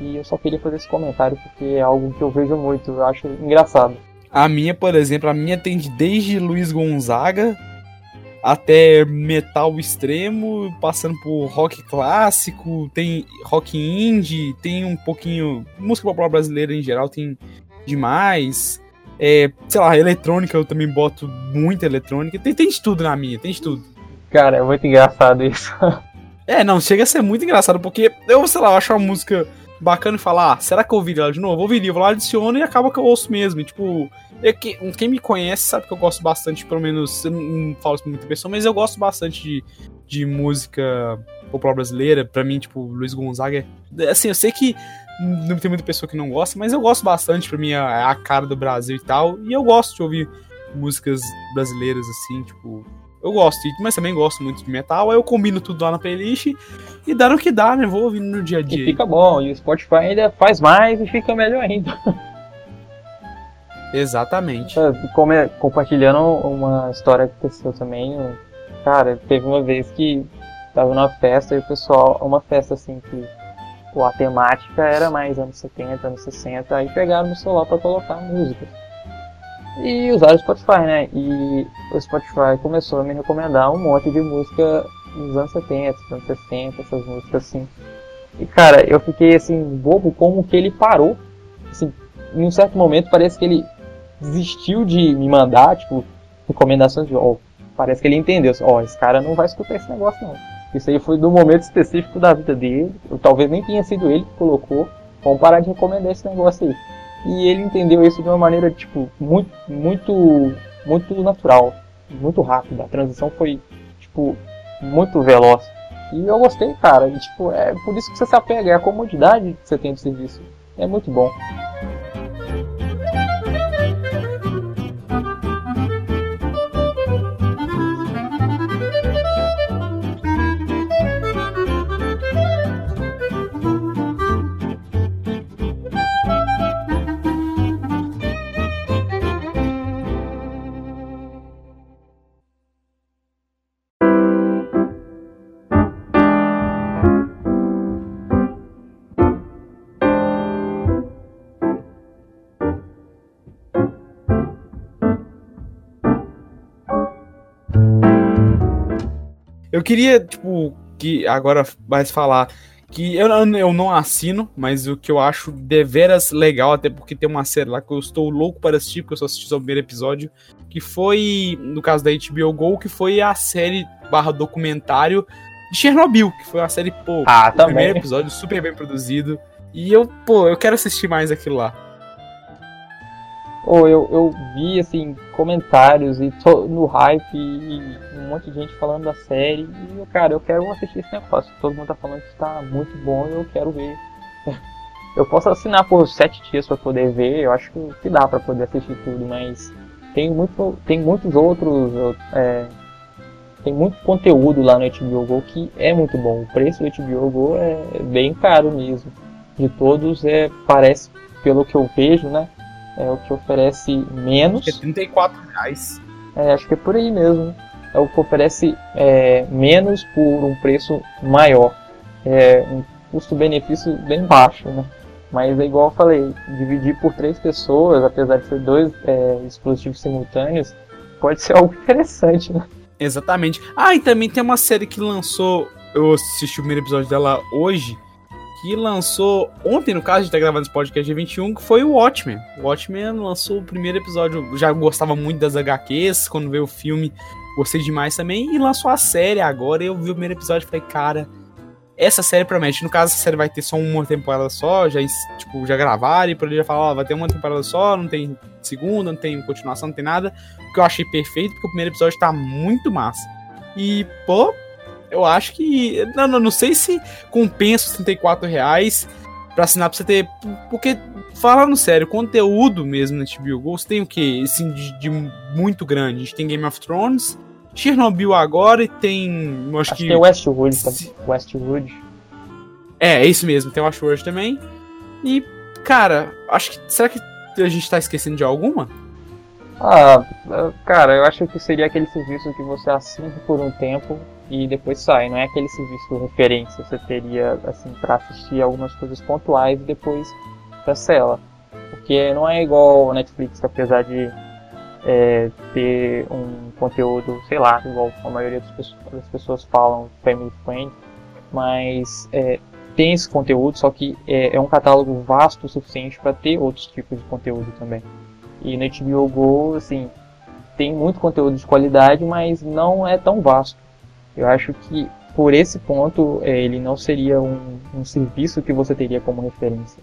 E eu só queria fazer esse comentário porque é algo que eu vejo muito, eu acho engraçado. A minha, por exemplo, a minha tem desde Luiz Gonzaga até metal extremo, passando por rock clássico, tem rock indie, tem um pouquinho. Música popular brasileira em geral tem demais. É, sei lá, eletrônica eu também boto muita eletrônica. Tem, tem de tudo na minha, tem de tudo. Cara, é muito engraçado isso. É, não, chega a ser muito engraçado, porque eu, sei lá, eu acho uma música bacana e falar, ah, será que eu ouviria ela de novo? Ouviria, eu vou lá, adiciono e acaba que eu ouço mesmo. E, tipo, eu, quem me conhece sabe que eu gosto bastante, pelo menos, eu não falo isso com muita pessoa, mas eu gosto bastante de, de música popular brasileira. Pra mim, tipo, Luiz Gonzaga é. Assim, eu sei que não tem muita pessoa que não gosta, mas eu gosto bastante, pra mim, é a cara do Brasil e tal. E eu gosto de ouvir músicas brasileiras, assim, tipo, eu gosto, mas também gosto muito de metal. Aí eu combino tudo lá na playlist e dá no que dá, né? Vou ouvindo no dia a dia. E fica bom, e o Spotify ainda faz mais e fica melhor ainda. Exatamente. Como é, compartilhando uma história que aconteceu também, cara, teve uma vez que tava numa festa e o pessoal, uma festa assim que a temática era mais anos 70, anos 60, aí pegaram no celular para colocar música e usaram o Spotify, né? E o Spotify começou a me recomendar um monte de música dos anos 70, dos anos 60, essas músicas assim. E cara, eu fiquei assim, bobo como que ele parou. Assim, em um certo momento parece que ele desistiu de me mandar, tipo, recomendações de, oh, parece que ele entendeu, assim, ó, oh, esse cara não vai escutar esse negócio não. Isso aí foi do momento específico da vida dele, ou talvez nem tenha sido ele que colocou, vamos parar de recomendar esse negócio aí. E ele entendeu isso de uma maneira, tipo, muito, muito, muito natural, muito rápida. A transição foi, tipo, muito veloz. E eu gostei, cara. E, tipo, é por isso que você se apega, é a comodidade que você tem do serviço. É muito bom. Eu queria, tipo, que agora mais falar que eu, eu não assino, mas o que eu acho deveras legal, até porque tem uma série lá que eu estou louco para assistir, porque eu só assisti só o primeiro episódio, que foi, no caso da HBO Go, que foi a série barra documentário de Chernobyl, que foi uma série, pô, ah, o primeiro episódio super bem produzido. E eu, pô, eu quero assistir mais aquilo lá ou eu, eu vi assim comentários e tô no hype e um monte de gente falando da série e eu, cara, eu quero assistir esse negócio. Todo mundo tá falando que está muito bom e eu quero ver. Eu posso assinar por sete dias para poder ver, eu acho que dá para poder assistir tudo, mas tem muito, tem muitos outros, é, tem muito conteúdo lá no HBO Go que é muito bom. O preço do HBO Go é bem caro mesmo. De todos é parece pelo que eu vejo, né? É o que oferece menos. Acho que é 34 reais. É, acho que é por aí mesmo. É o que oferece é, menos por um preço maior. É um custo-benefício bem baixo, né? Mas é igual eu falei, dividir por três pessoas, apesar de ser dois é, dispositivos simultâneos, pode ser algo interessante, né? Exatamente. Ah, e também tem uma série que lançou, eu assisti o primeiro episódio dela hoje, que lançou ontem, no caso, a gente tá gravando esse podcast dia 21, que foi o Watchmen. O Watchmen lançou o primeiro episódio, já gostava muito das HQs, quando veio o filme, gostei demais também, e lançou a série agora, eu vi o primeiro episódio e falei, cara, essa série promete. No caso, essa série vai ter só uma temporada só, já, tipo, já gravaram, e por ele já falar, ó, vai ter uma temporada só, não tem segunda, não tem continuação, não tem nada, o que eu achei perfeito, porque o primeiro episódio tá muito massa. E, pô, eu acho que. Não, não, não sei se compensa os 34 reais pra assinar pra você ter. Porque, falando sério, conteúdo mesmo na HBO Go, você tem o quê? Assim, de, de, muito grande. A gente tem Game of Thrones, Chernobyl agora e tem. Acho, acho que. Tem Westwood, se... Westwood. É, é isso mesmo, tem Westworld também. E, cara, acho que. Será que a gente tá esquecendo de alguma? Ah, cara, eu acho que seria aquele serviço que você assina por um tempo e depois sai. Não é aquele serviço referência. Você teria, assim, para assistir algumas coisas pontuais e depois cancela. Porque não é igual Netflix, que apesar de é, ter um conteúdo, sei lá, igual a maioria das pessoas, das pessoas falam, family friend, mas é, tem esse conteúdo, só que é, é um catálogo vasto o suficiente para ter outros tipos de conteúdo também. E no Go, assim, tem muito conteúdo de qualidade, mas não é tão vasto. Eu acho que por esse ponto é, ele não seria um, um serviço que você teria como referência.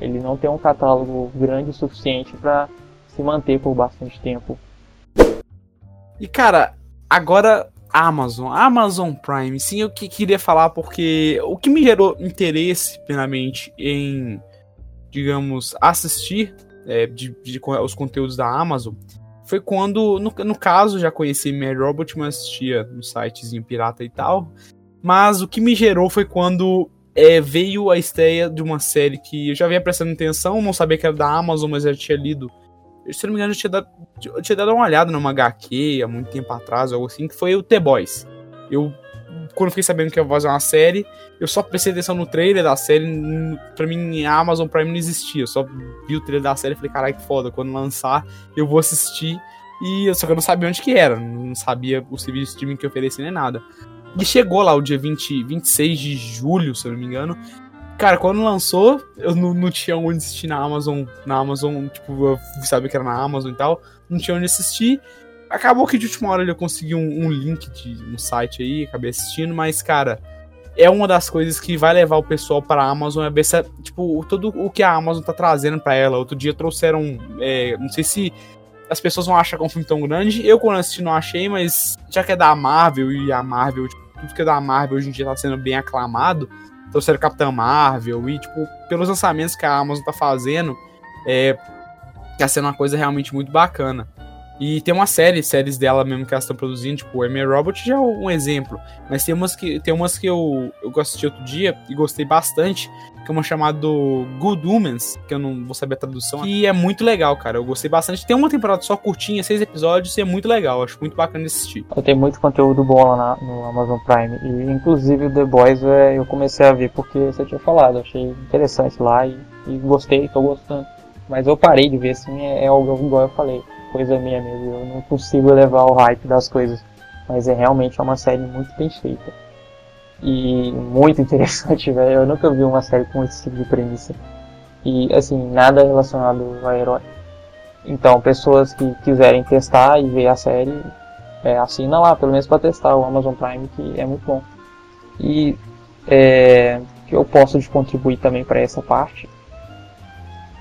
Ele não tem um catálogo grande o suficiente para se manter por bastante tempo. E cara, agora Amazon, Amazon Prime, sim, eu que queria falar porque o que me gerou interesse, primeiramente, em, digamos, assistir é, de, de, os conteúdos da Amazon foi quando, no, no caso, já conheci Mad Robot, mas assistia no sitezinho pirata e tal. Mas o que me gerou foi quando é, veio a estreia de uma série que eu já vinha prestando atenção, não sabia que era da Amazon, mas eu já tinha lido. Se não me engano, eu tinha dado, eu tinha dado uma olhada numa HQ há muito tempo atrás, algo assim, que foi o The Boys. Eu quando fiquei sabendo que ia fazer uma série, eu só prestei atenção no trailer da série. Pra mim, a Amazon Prime não existia. Eu só vi o trailer da série e falei, caralho, que foda. Quando lançar, eu vou assistir. E só que eu não sabia onde que era. Não sabia o serviço de streaming que oferecia nem nada. E chegou lá o dia 20, 26 de julho, se eu não me engano. Cara, quando lançou, eu não, não tinha onde assistir na Amazon. Na Amazon, tipo, eu sabia que era na Amazon e tal. Não tinha onde assistir. Acabou que de última hora eu consegui um, um link de um site aí, acabei assistindo, mas, cara, é uma das coisas que vai levar o pessoal para a Amazon a ver se, tipo, tudo o que a Amazon tá trazendo para ela. Outro dia trouxeram, é, não sei se as pessoas vão achar que é um filme tão grande. Eu, quando assisti, não achei, mas já que é da Marvel e a Marvel, tipo, tudo que é da Marvel hoje em dia tá sendo bem aclamado, trouxeram Capitã Marvel e, tipo, pelos lançamentos que a Amazon tá fazendo, é, tá sendo uma coisa realmente muito bacana. E tem uma série, séries dela mesmo que elas estão produzindo, tipo, o M Robot já é um exemplo. Mas tem umas que, tem umas que eu, eu assisti outro dia e gostei bastante, que é uma chamada Good Humans, que eu não vou saber a tradução, e é muito legal, cara. Eu gostei bastante. Tem uma temporada só curtinha, seis episódios, e é muito legal. Acho muito bacana de assistir. Tenho muito conteúdo bom lá na, no Amazon Prime. E inclusive o The Boys é, eu comecei a ver porque você tinha falado. Achei interessante lá e, e gostei, tô gostando. Mas eu parei de ver, assim, é, é algo igual eu falei coisa minha mesmo. Eu não consigo levar o hype das coisas. Mas é realmente uma série muito bem feita. E muito interessante, velho. Eu nunca vi uma série com esse tipo de premissa. E assim, nada relacionado a herói. Então, pessoas que quiserem testar e ver a série, é, assina lá, pelo menos para testar o Amazon Prime, que é muito bom. E é, que eu posso contribuir também para essa parte,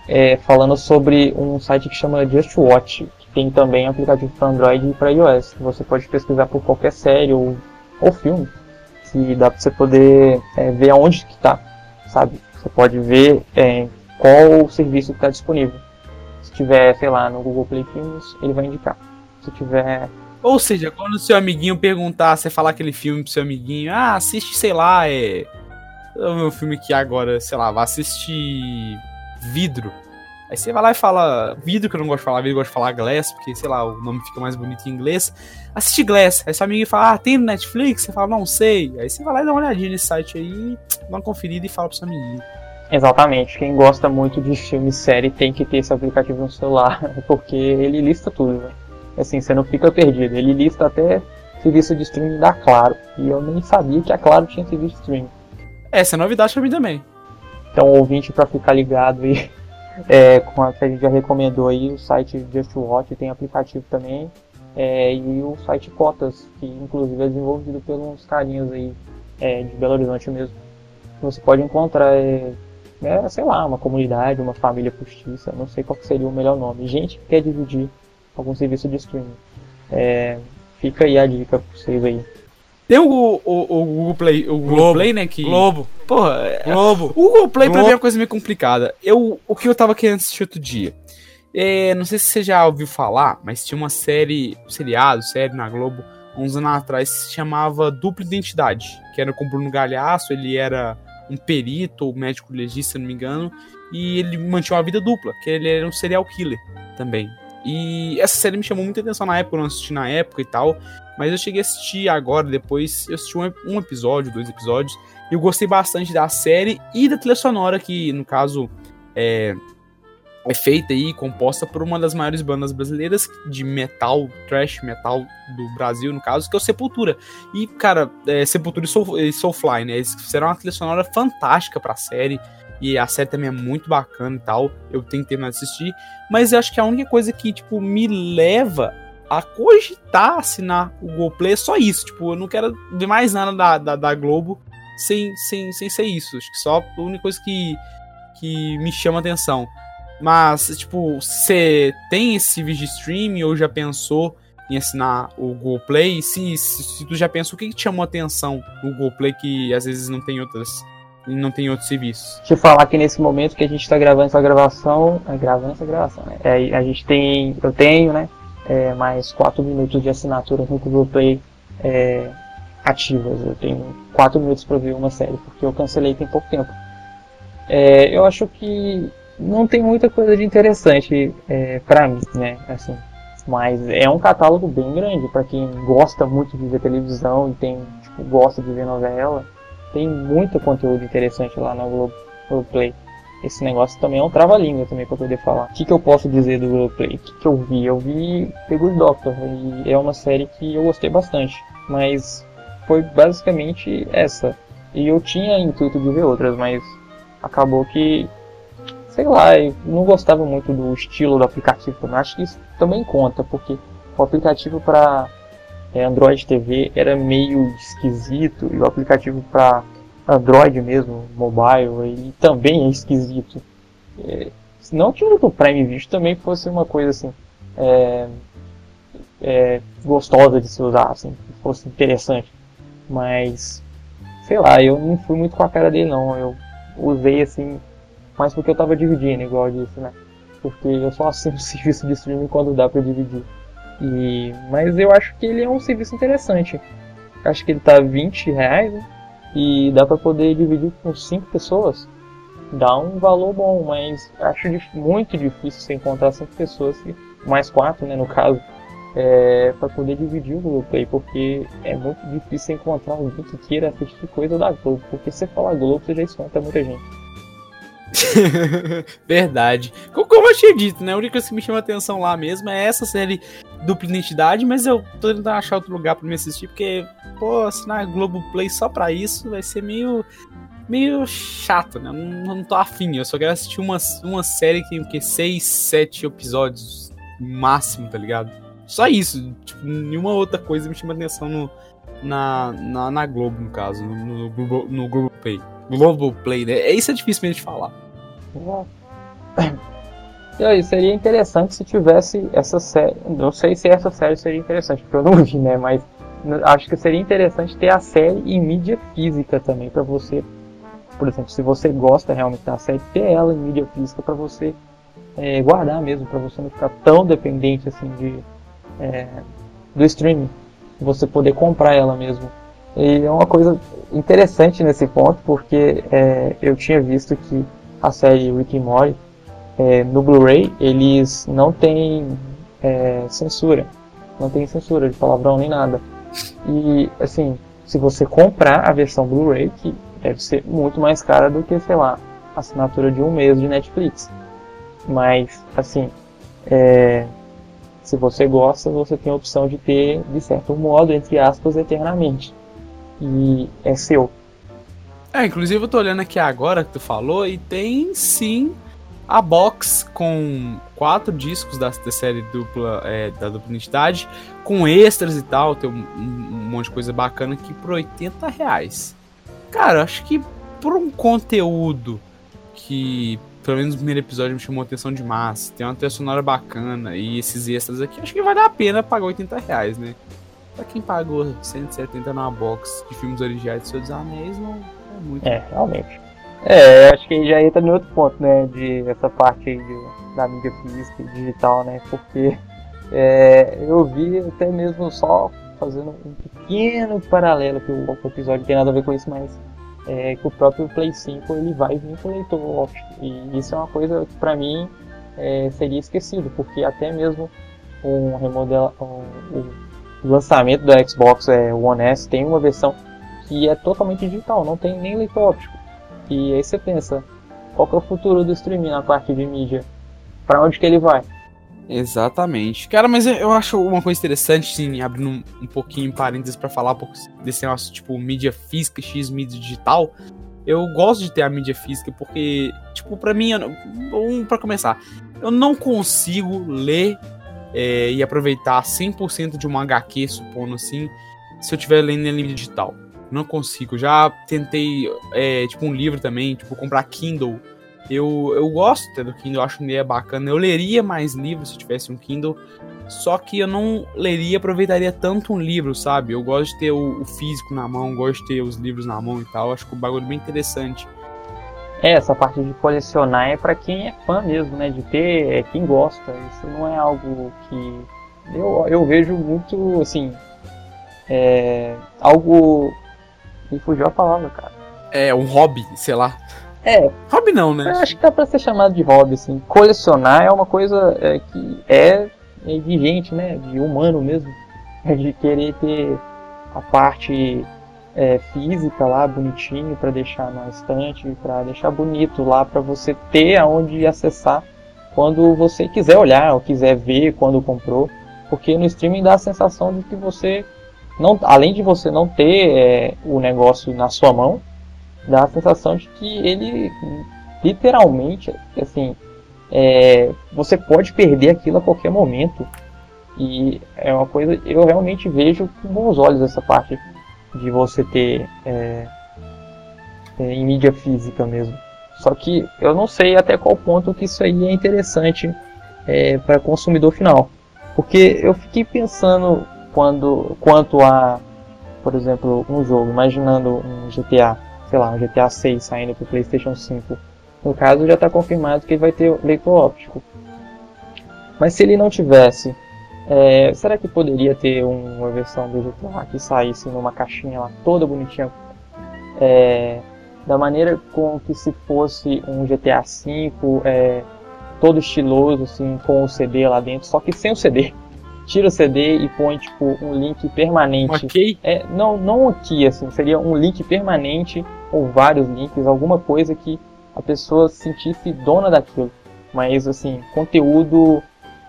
é, falando sobre um site que chama Just Watch, tem também aplicativo para Android e para iOS. Você pode pesquisar por qualquer série ou, ou filme, que dá para você poder é, ver aonde que está, sabe? Você pode ver é, qual serviço está disponível. Se tiver, sei lá, no Google Play Filmes, ele vai indicar. Se tiver ou seja, quando o seu amiguinho perguntar, você falar aquele filme pro seu amiguinho, ah, assiste, sei lá, é. O meu filme que agora, sei lá, vai assistir Vidro. Aí você vai lá e fala vidro, que eu não gosto de falar vidro, eu gosto de falar glass, porque, sei lá, o nome fica mais bonito em inglês. Assiste glass. Aí seu amigo fala, ah, tem no Netflix? Você fala, não sei. Aí você vai lá e dá uma olhadinha nesse site aí, dá uma conferida e fala pro seu amiguinho. Exatamente. Quem gosta muito de filme e série tem que ter esse aplicativo no celular, porque ele lista tudo, né? Assim, você não fica perdido. Ele lista até serviço de streaming da Claro. E eu nem sabia que a Claro tinha serviço de streaming. Essa é novidade pra mim também. Então, ouvinte, para ficar ligado aí é, com a que a gente já recomendou aí, o site Just Watch tem aplicativo também. É, e o site Cotas, que inclusive é desenvolvido pelos carinhas aí é, de Belo Horizonte mesmo. Você pode encontrar, é, é, sei lá, uma comunidade, uma família postiça, não sei qual seria o melhor nome. Gente que quer dividir algum serviço de streaming. É, fica aí a dica pra vocês aí. Tem o, o, o Google Play, o Google Globo, Play, né? Que, Globo. Porra, Globo. o Google Play pra Globo. mim é uma coisa meio complicada. Eu, o que eu tava querendo assistir outro dia. É, não sei se você já ouviu falar, mas tinha uma série, um seriado, série na Globo, uns anos atrás, que se chamava Dupla Identidade, que era com o Bruno Galhaço, ele era um perito ou médico legista, se não me engano, e ele mantinha uma vida dupla, que ele era um serial killer também. E essa série me chamou muita atenção na época, eu não assisti na época e tal, mas eu cheguei a assistir agora, depois eu assisti um, um episódio, dois episódios, e eu gostei bastante da série e da trilha sonora, que no caso é, é feita aí, composta por uma das maiores bandas brasileiras de metal, trash metal do Brasil, no caso, que é o Sepultura. E, cara, é, Sepultura e, Soul, e Soulfly, né? Eles fizeram uma trilha sonora fantástica pra série. E a série também é muito bacana e tal. Eu tenho que terminar de assistir. Mas eu acho que a única coisa que, tipo, me leva a cogitar assinar o Google Play é só isso. Tipo, eu não quero ver mais nada da, da, da Globo sem, sem, sem ser isso. Acho que só a única coisa que, que me chama atenção. Mas, tipo, você tem esse vídeo stream ou já pensou em assinar o Google Play? Se, se, se tu já pensou, o que, que te chamou atenção no Google Play que às vezes não tem outras. Não tem outros serviços? Deixa eu falar que nesse momento que a gente está gravando essa gravação, é, gravando essa gravação, né? É, a gente tem, eu tenho, né? É, mais 4 minutos de assinatura no Google Play é, ativas. Eu tenho 4 minutos para ver uma série, porque eu cancelei tem pouco tempo. É, eu acho que não tem muita coisa de interessante é, para mim, né? Assim, mas é um catálogo bem grande para quem gosta muito de ver televisão e tem, tipo, gosta de ver novela. Tem muito conteúdo interessante lá no Globo, Globo Play. Esse negócio também é um trava-língua também para poder falar. O que, que eu posso dizer do Globo Play? O que, que eu vi? Eu vi Good Doctor e é uma série que eu gostei bastante. Mas foi basicamente essa. E eu tinha intuito de ver outras, mas acabou que sei lá, eu não gostava muito do estilo do aplicativo também. Acho que isso também conta, porque o aplicativo para é, Android TV era meio esquisito e o aplicativo para Android mesmo, mobile, ele também é esquisito. É, não que o do Prime Video também fosse uma coisa assim é, é, gostosa de se usar, assim, fosse interessante, mas sei lá, eu não fui muito com a cara dele não. Eu usei assim mas porque eu tava dividindo, igual eu disse, né? Porque eu só assino serviço de streaming quando dá pra dividir. E... Mas eu acho que ele é um serviço interessante. Acho que ele tá 20 reais, né? E dá pra poder dividir com 5 pessoas. Dá um valor bom, mas acho muito difícil você encontrar 5 pessoas, mais 4, né, no caso, é, para poder dividir o Globo Play, porque é muito difícil encontrar alguém que queira assistir coisa da Globo, porque se você falar Globo, você já espanta muita gente. Verdade. Co- Como eu tinha dito, né? A única coisa que me chama atenção lá mesmo é essa série dupla identidade, mas eu tô tentando achar outro lugar pra me assistir, porque, pô, assinar Globoplay só pra isso vai ser meio. meio chato, né? Eu Não, não tô afim. Eu só quero assistir uma, uma série que tem o quê? Seis, sete episódios máximo, tá ligado? Só isso. Tipo, nenhuma outra coisa me chama atenção no, na, na, na Globo, no caso, no, no, Globo- no Globoplay. Globoplay, né? É isso é difícil mesmo de falar. E aí, seria interessante se tivesse essa série. Não sei se essa série seria interessante, porque eu não vi, né? Mas acho que seria interessante ter a série em mídia física também, pra você. Por exemplo, se você gosta realmente da série, ter ela em mídia física pra você é, guardar mesmo, pra você não ficar tão dependente assim de é, do streaming. Você poder comprar ela mesmo. E é uma coisa interessante nesse ponto, porque é, eu tinha visto que a série Rick and Morty é, no Blu-ray eles não têm é, censura, não tem censura de palavrão nem nada. E assim, se você comprar a versão Blu-ray, que deve ser muito mais cara do que, sei lá, assinatura de um mês de Netflix. Mas, assim, é, se você gosta, você tem a opção de ter, de certo modo, entre aspas, eternamente. E é seu. É, inclusive eu tô olhando aqui agora que tu falou e tem sim a box com quatro discos da, da série dupla é, da dupla identidade, com extras e tal, tem um, um, monte de coisa bacana aqui por 80 reais. Cara, acho que por um conteúdo que, pelo menos no primeiro episódio, me chamou atenção demais, tem uma trilha sonora bacana e esses extras aqui, acho que vale a pena pagar 80 reais, né? Pra quem pagou 170 numa box de filmes originais de Senhor dos Anéis, não é muito. É, realmente. É, acho que já entra no outro ponto, né? De essa parte aí de, da mídia física e digital, né? Porque é, eu vi até mesmo só fazendo um pequeno paralelo, que o, o episódio tem nada a ver com isso, mas é, que o próprio Play 5 ele vai vir com leitor óptico. E isso é uma coisa que pra mim é, seria esquecido, porque até mesmo um remodel, um, o lançamento do Xbox é, One S tem uma versão que é totalmente digital, não tem nem leitor óptico. E aí você pensa, qual que é o futuro do streaming na parte de mídia? Para onde que ele vai? Exatamente. Cara, mas eu acho uma coisa interessante, sim, abrindo um, um pouquinho parênteses para falar um pouco desse nosso tipo mídia física, X mídia digital. Eu gosto de ter a mídia física porque, tipo, para mim, um, para começar, eu não consigo ler é, e aproveitar 100% de uma HQ, supondo assim, se eu estiver lendo em mídia digital não consigo. Já tentei, é, tipo, um livro também, tipo, comprar Kindle. Eu, eu gosto até do Kindle, acho que é bacana. Eu leria mais livros se tivesse um Kindle, só que eu não leria, aproveitaria tanto um livro, sabe? Eu gosto de ter o, o físico na mão, gosto de ter os livros na mão e tal. Acho que o bagulho é bem interessante. É, essa parte de colecionar é para quem é fã mesmo, né? De ter, é quem gosta. Isso não é algo que eu, eu vejo muito, assim, é, algo me fugiu a palavra, cara. É, um hobby, sei lá. É. Hobby não, né? Eu acho que dá pra ser chamado de hobby, assim. Colecionar é uma coisa é, que é, é de gente, né? De humano mesmo. É de querer ter a parte é, física lá bonitinho para deixar na estante, para deixar bonito lá para você ter aonde acessar quando você quiser olhar ou quiser ver quando comprou, porque no streaming dá a sensação de que você não, além de você não ter é, o negócio na sua mão, dá a sensação de que ele literalmente, assim, é, você pode perder aquilo a qualquer momento. E é uma coisa, eu realmente vejo com bons olhos essa parte de você ter é, é, em mídia física mesmo. Só que eu não sei até qual ponto que isso aí é interessante é, para consumidor final. Porque eu fiquei pensando quando, quanto a, por exemplo, um jogo, imaginando um GTA, sei lá, um GTA 6 saindo para PlayStation 5. No caso, já está confirmado que ele vai ter leitor óptico. Mas se ele não tivesse, é, será que poderia ter uma versão do GTA que saísse numa caixinha lá toda bonitinha, é, da maneira com que se fosse um GTA V, é, todo estiloso, assim, com o CD lá dentro, só que sem o CD tira o CD e põe tipo um link permanente. Ok. É, não, não aqui, assim, seria um link permanente ou vários links, alguma coisa que a pessoa sentisse dona daquilo. Mas assim, conteúdo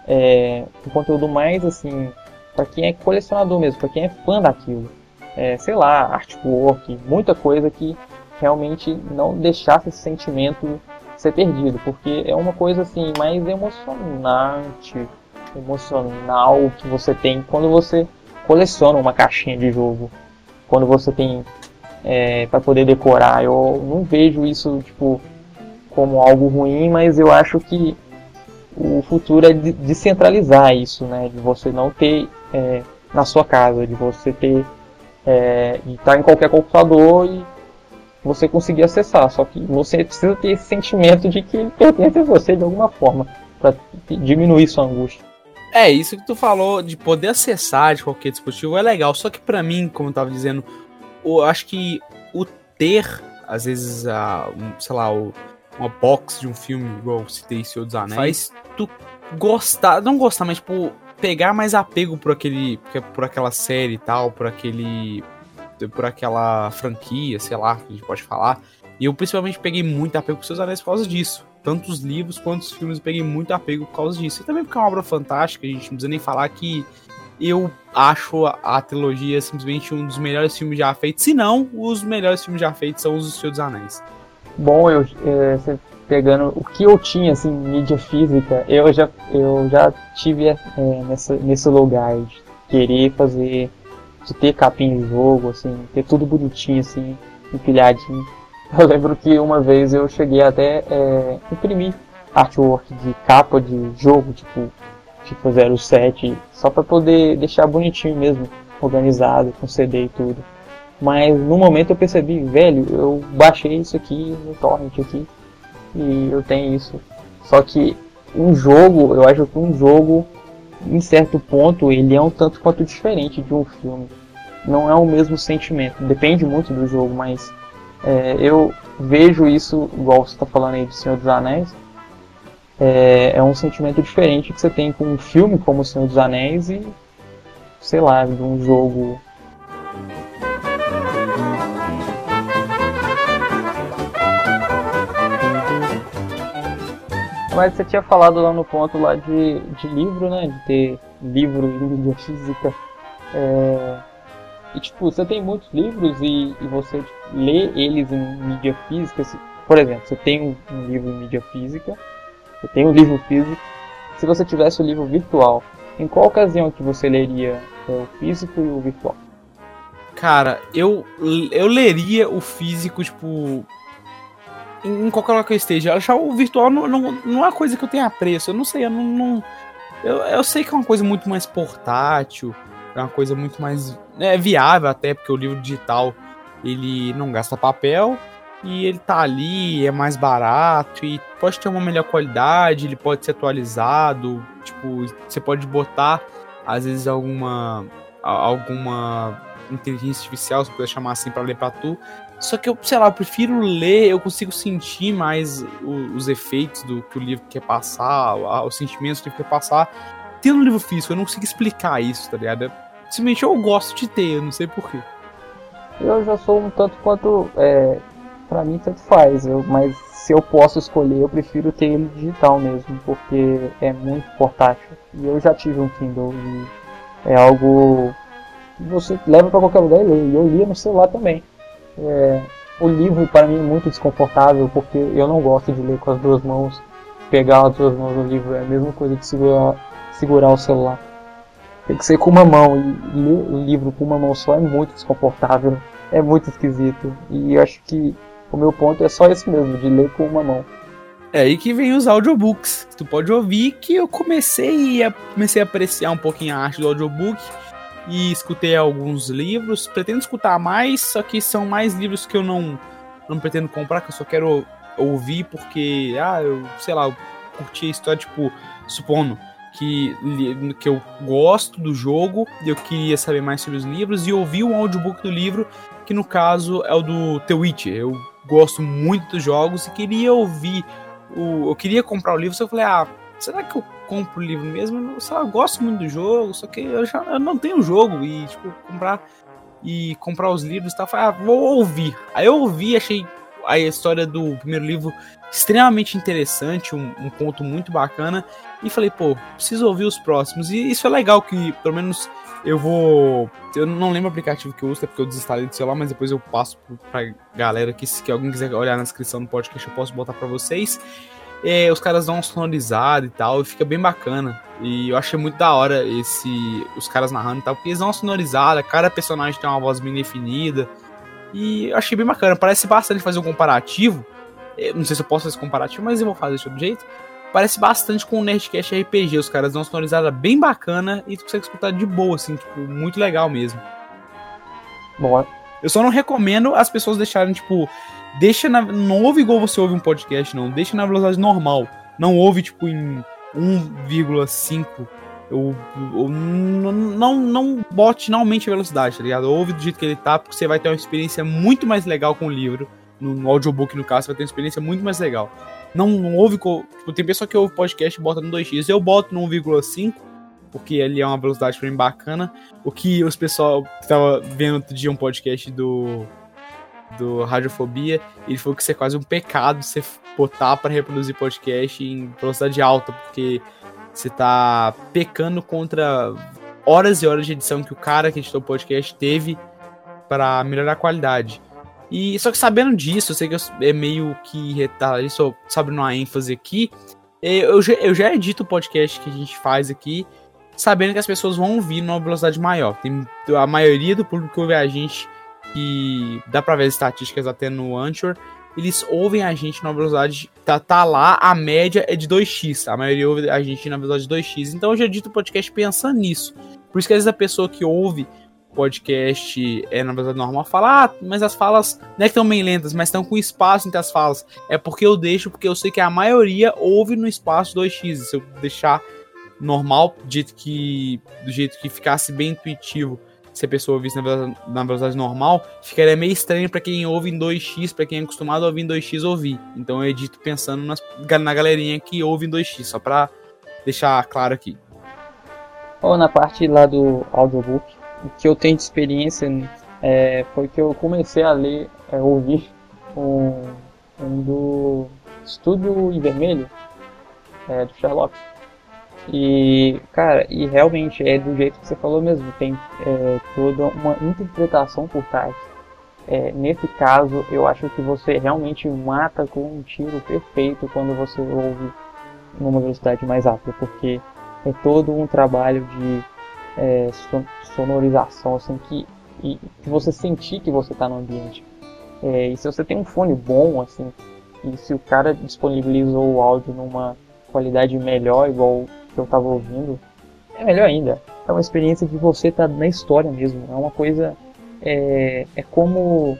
é, um conteúdo mais assim para quem é colecionador mesmo, para quem é fã daquilo. É, sei lá, artwork, muita coisa que realmente não deixasse esse sentimento ser perdido, porque é uma coisa assim mais emocionante, emocional que você tem quando você coleciona uma caixinha de jogo, quando você tem é, para poder decorar. Eu não vejo isso tipo como algo ruim, mas eu acho que o futuro é descentralizar isso, né? De você não ter é, na sua casa, de você ter é, estar em qualquer computador e você conseguir acessar. Só que você precisa ter esse sentimento de que ele pertence a você de alguma forma para diminuir sua angústia. É, isso que tu falou de poder acessar de qualquer dispositivo é legal. Só que para mim, como eu tava dizendo, eu acho que o ter, às vezes, a, um, sei lá, o, uma box de um filme, igual citei Senhor dos Anéis, faz tu gostar, não gostar, mas tipo, pegar mais apego por aquele, por aquela série e tal, por aquele, por aquela franquia, sei lá, que a gente pode falar. E eu principalmente peguei muito apego por Seus Anéis por causa disso tanto os livros quanto os filmes eu peguei muito apego por causa disso. E também porque é uma obra fantástica, a gente não precisa nem falar que eu acho a, a, trilogia simplesmente um dos melhores filmes já feitos. Se não, os melhores filmes já feitos são os do Senhor dos Anéis. Bom, eu, é, pegando o que eu tinha, assim, mídia física, eu já, eu já tive é, nessa, nesse lugar de querer fazer, de ter capinha de jogo, assim, ter tudo bonitinho, assim, empilhadinho. Eu lembro que uma vez eu cheguei até é, imprimir artwork de capa de jogo, tipo FIFA 07, só para poder deixar bonitinho mesmo, organizado, com CD e tudo. Mas no momento eu percebi, velho, eu baixei isso aqui no torrent aqui e eu tenho isso. Só que um jogo, eu acho que um jogo, em certo ponto, ele é um tanto quanto diferente de um filme. Não é o mesmo sentimento. Depende muito do jogo, mas é, eu vejo isso, igual você está falando aí do Senhor dos Anéis, é, é, um sentimento diferente que você tem com um filme como O Senhor dos Anéis e, sei lá, de um jogo Mas você tinha falado lá no ponto lá de, de livro, né? De ter livro em mídia física. É... E tipo, você tem muitos livros e, e você tipo, lê eles em mídia física. Por exemplo, você tem um, um livro em mídia física, você tem um livro físico. Se você tivesse o livro virtual, em qual ocasião que você leria é, o físico e o virtual? Cara, eu, eu leria o físico, tipo, em qualquer lugar que eu esteja. Achar o virtual não, não, não é uma coisa que eu tenha preço. Eu não sei, eu não. não eu, eu sei que é uma coisa muito mais portátil, é uma coisa muito mais é, viável até, porque o livro digital ele não gasta papel e ele tá ali, é mais barato e pode ter uma melhor qualidade, ele pode ser atualizado, tipo, você pode botar às vezes alguma alguma inteligência artificial, se puder chamar assim, para ler para tu, só que eu, sei lá, eu prefiro ler, eu consigo sentir mais o, os efeitos do que o livro quer passar, os sentimentos que ele quer passar. Tendo um livro físico, eu não consigo explicar isso, tá ligado? Simplesmente eu gosto de ter, eu não sei porquê. Eu já sou um tanto quanto. É, pra mim, tanto faz, eu, mas se eu posso escolher, eu prefiro ter ele digital mesmo, porque é muito portátil. E eu já tive um Kindle e é algo que você leva para qualquer lugar e lê. E eu lia no celular também. É, o livro para mim é muito desconfortável porque eu não gosto de ler com as duas mãos. Pegar as duas mãos no livro é a mesma coisa que segurar, segurar o celular. Tem que ser com uma mão e ler o livro com uma mão só é muito desconfortável, é muito esquisito. E eu acho que o meu ponto é só esse mesmo, de ler com uma mão. É aí que vem os audiobooks. Tu pode ouvir que eu comecei a, comecei a apreciar um pouquinho a arte do audiobook e escutei alguns livros. Pretendo escutar mais, só que são mais livros que eu não, não pretendo comprar, que eu só quero ouvir porque, ah, eu sei lá, eu curti a história, tipo, supondo que, que eu gosto do jogo eu queria saber mais sobre os livros e ouvi um audiobook do livro, que no caso é o do The Witcher. Eu gosto muito dos jogos e queria ouvir. O, eu queria comprar o livro, só eu falei, ah, será que eu compro o livro mesmo? Eu, lá, eu gosto muito do jogo, só que eu já eu não tenho jogo e, tipo, comprar e comprar os livros e tal. Falei, ah, vou ouvir. Aí eu ouvi, achei a história do primeiro livro extremamente interessante, um, um, ponto muito bacana. E falei, pô, preciso ouvir os próximos. E isso é legal que, pelo menos, eu vou. Eu não lembro o aplicativo que eu uso, é porque eu desinstalei do celular, mas depois eu passo pra galera que, se alguém quiser olhar na descrição do podcast, eu posso botar para vocês é, os caras dão um sonorizado e tal, e fica bem bacana. E eu achei muito da hora esse os caras narrando e tal, porque eles dão uma sonorizada, cada personagem tem uma voz bem definida. E eu achei bem bacana, parece bastante fazer um comparativo. Eu não sei se eu posso fazer comparativo, mas eu vou fazer de outro jeito. Parece bastante com o Nerdcast RPG, os caras dão uma sonorizada bem bacana e tu consegue escutar de boa, assim, tipo, muito legal mesmo. Boa. Eu só não recomendo as pessoas deixarem, tipo, deixa na, não ouve igual você ouve um podcast, não. Deixa na velocidade normal. Não ouve, tipo, em 1,5. Ou, ou, não, não, não bote, não aumente a velocidade, tá ligado? Ouve do jeito que ele tá, porque você vai ter uma experiência muito mais legal com o livro. No, no audiobook, no caso, vai ter uma experiência muito mais legal. Não, não ouve. Tipo, tem pessoa que ouve podcast e bota no 2x. Eu boto no 1,5 porque ali é uma velocidade pra mim bacana. O que os pessoal tava vendo outro dia um podcast do do Radiofobia, ele falou que isso é quase um pecado você botar para reproduzir podcast em velocidade alta, porque você tá pecando contra horas e horas de edição que o cara que editou o podcast teve para melhorar a qualidade. E só que sabendo disso, eu sei que é meio que retalho, só sabendo uma ênfase aqui, é, eu eu já edito o podcast que a gente faz aqui, sabendo que as pessoas vão ouvir numa velocidade maior. Tem a maioria do público que ouve a gente, que dá pra ver as estatísticas até no Anchor, eles ouvem a gente numa velocidade, tá, tá lá, a média é de 2x, a maioria ouve a gente na velocidade de 2x, então eu já edito o podcast pensando nisso. Por isso que às vezes a pessoa que ouve podcast é na velocidade normal fala, ah, mas as falas não é que estão bem lentas, mas estão com espaço entre as falas. É porque eu deixo, porque eu sei que a maioria ouve no espaço 2x. Se eu deixar normal, do jeito que, do jeito que ficasse bem intuitivo, se a pessoa ouvisse na velocidade, na velocidade normal, ficaria meio estranho para quem ouve em 2x, para quem é acostumado a ouvir em 2x ouvir. Então eu edito pensando nas, na galerinha que ouve em 2x, só para deixar claro aqui. Ou na parte lá do audiobook, o que eu tenho de experiência é, foi que eu comecei a ler, é, ouvir um, um do Estúdio em Vermelho, é, do Sherlock. E, cara, e realmente é do jeito que você falou mesmo, tem é, toda uma interpretação por trás. É, nesse caso, eu acho que você realmente mata com um tiro perfeito quando você ouve numa velocidade mais rápida, porque é todo um trabalho de é, sonorização, assim, que, e, que você sentir que você está no ambiente. É, e se você tem um fone bom, assim, e se o cara disponibilizou o áudio numa qualidade melhor, igual que eu estava ouvindo, é melhor ainda. É uma experiência de você estar tá na história mesmo. É uma coisa. É, é como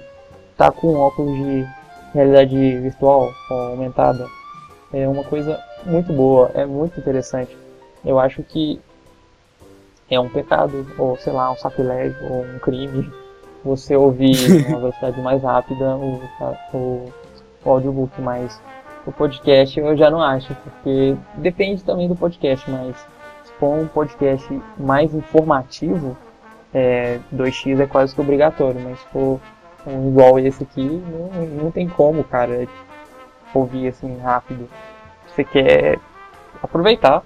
estar tá com um óculos de realidade virtual aumentada. É uma coisa muito boa, é muito interessante. Eu acho que é um pecado, ou sei lá, um sacrilégio, ou um crime, você ouvir uma velocidade mais rápida o, o, o audiobook, mas o podcast eu já não acho, porque depende também do podcast, mas se for um podcast mais informativo, é, 2x é quase que obrigatório, mas se for um igual esse aqui, não, não tem como, cara, ouvir assim rápido. Você quer aproveitar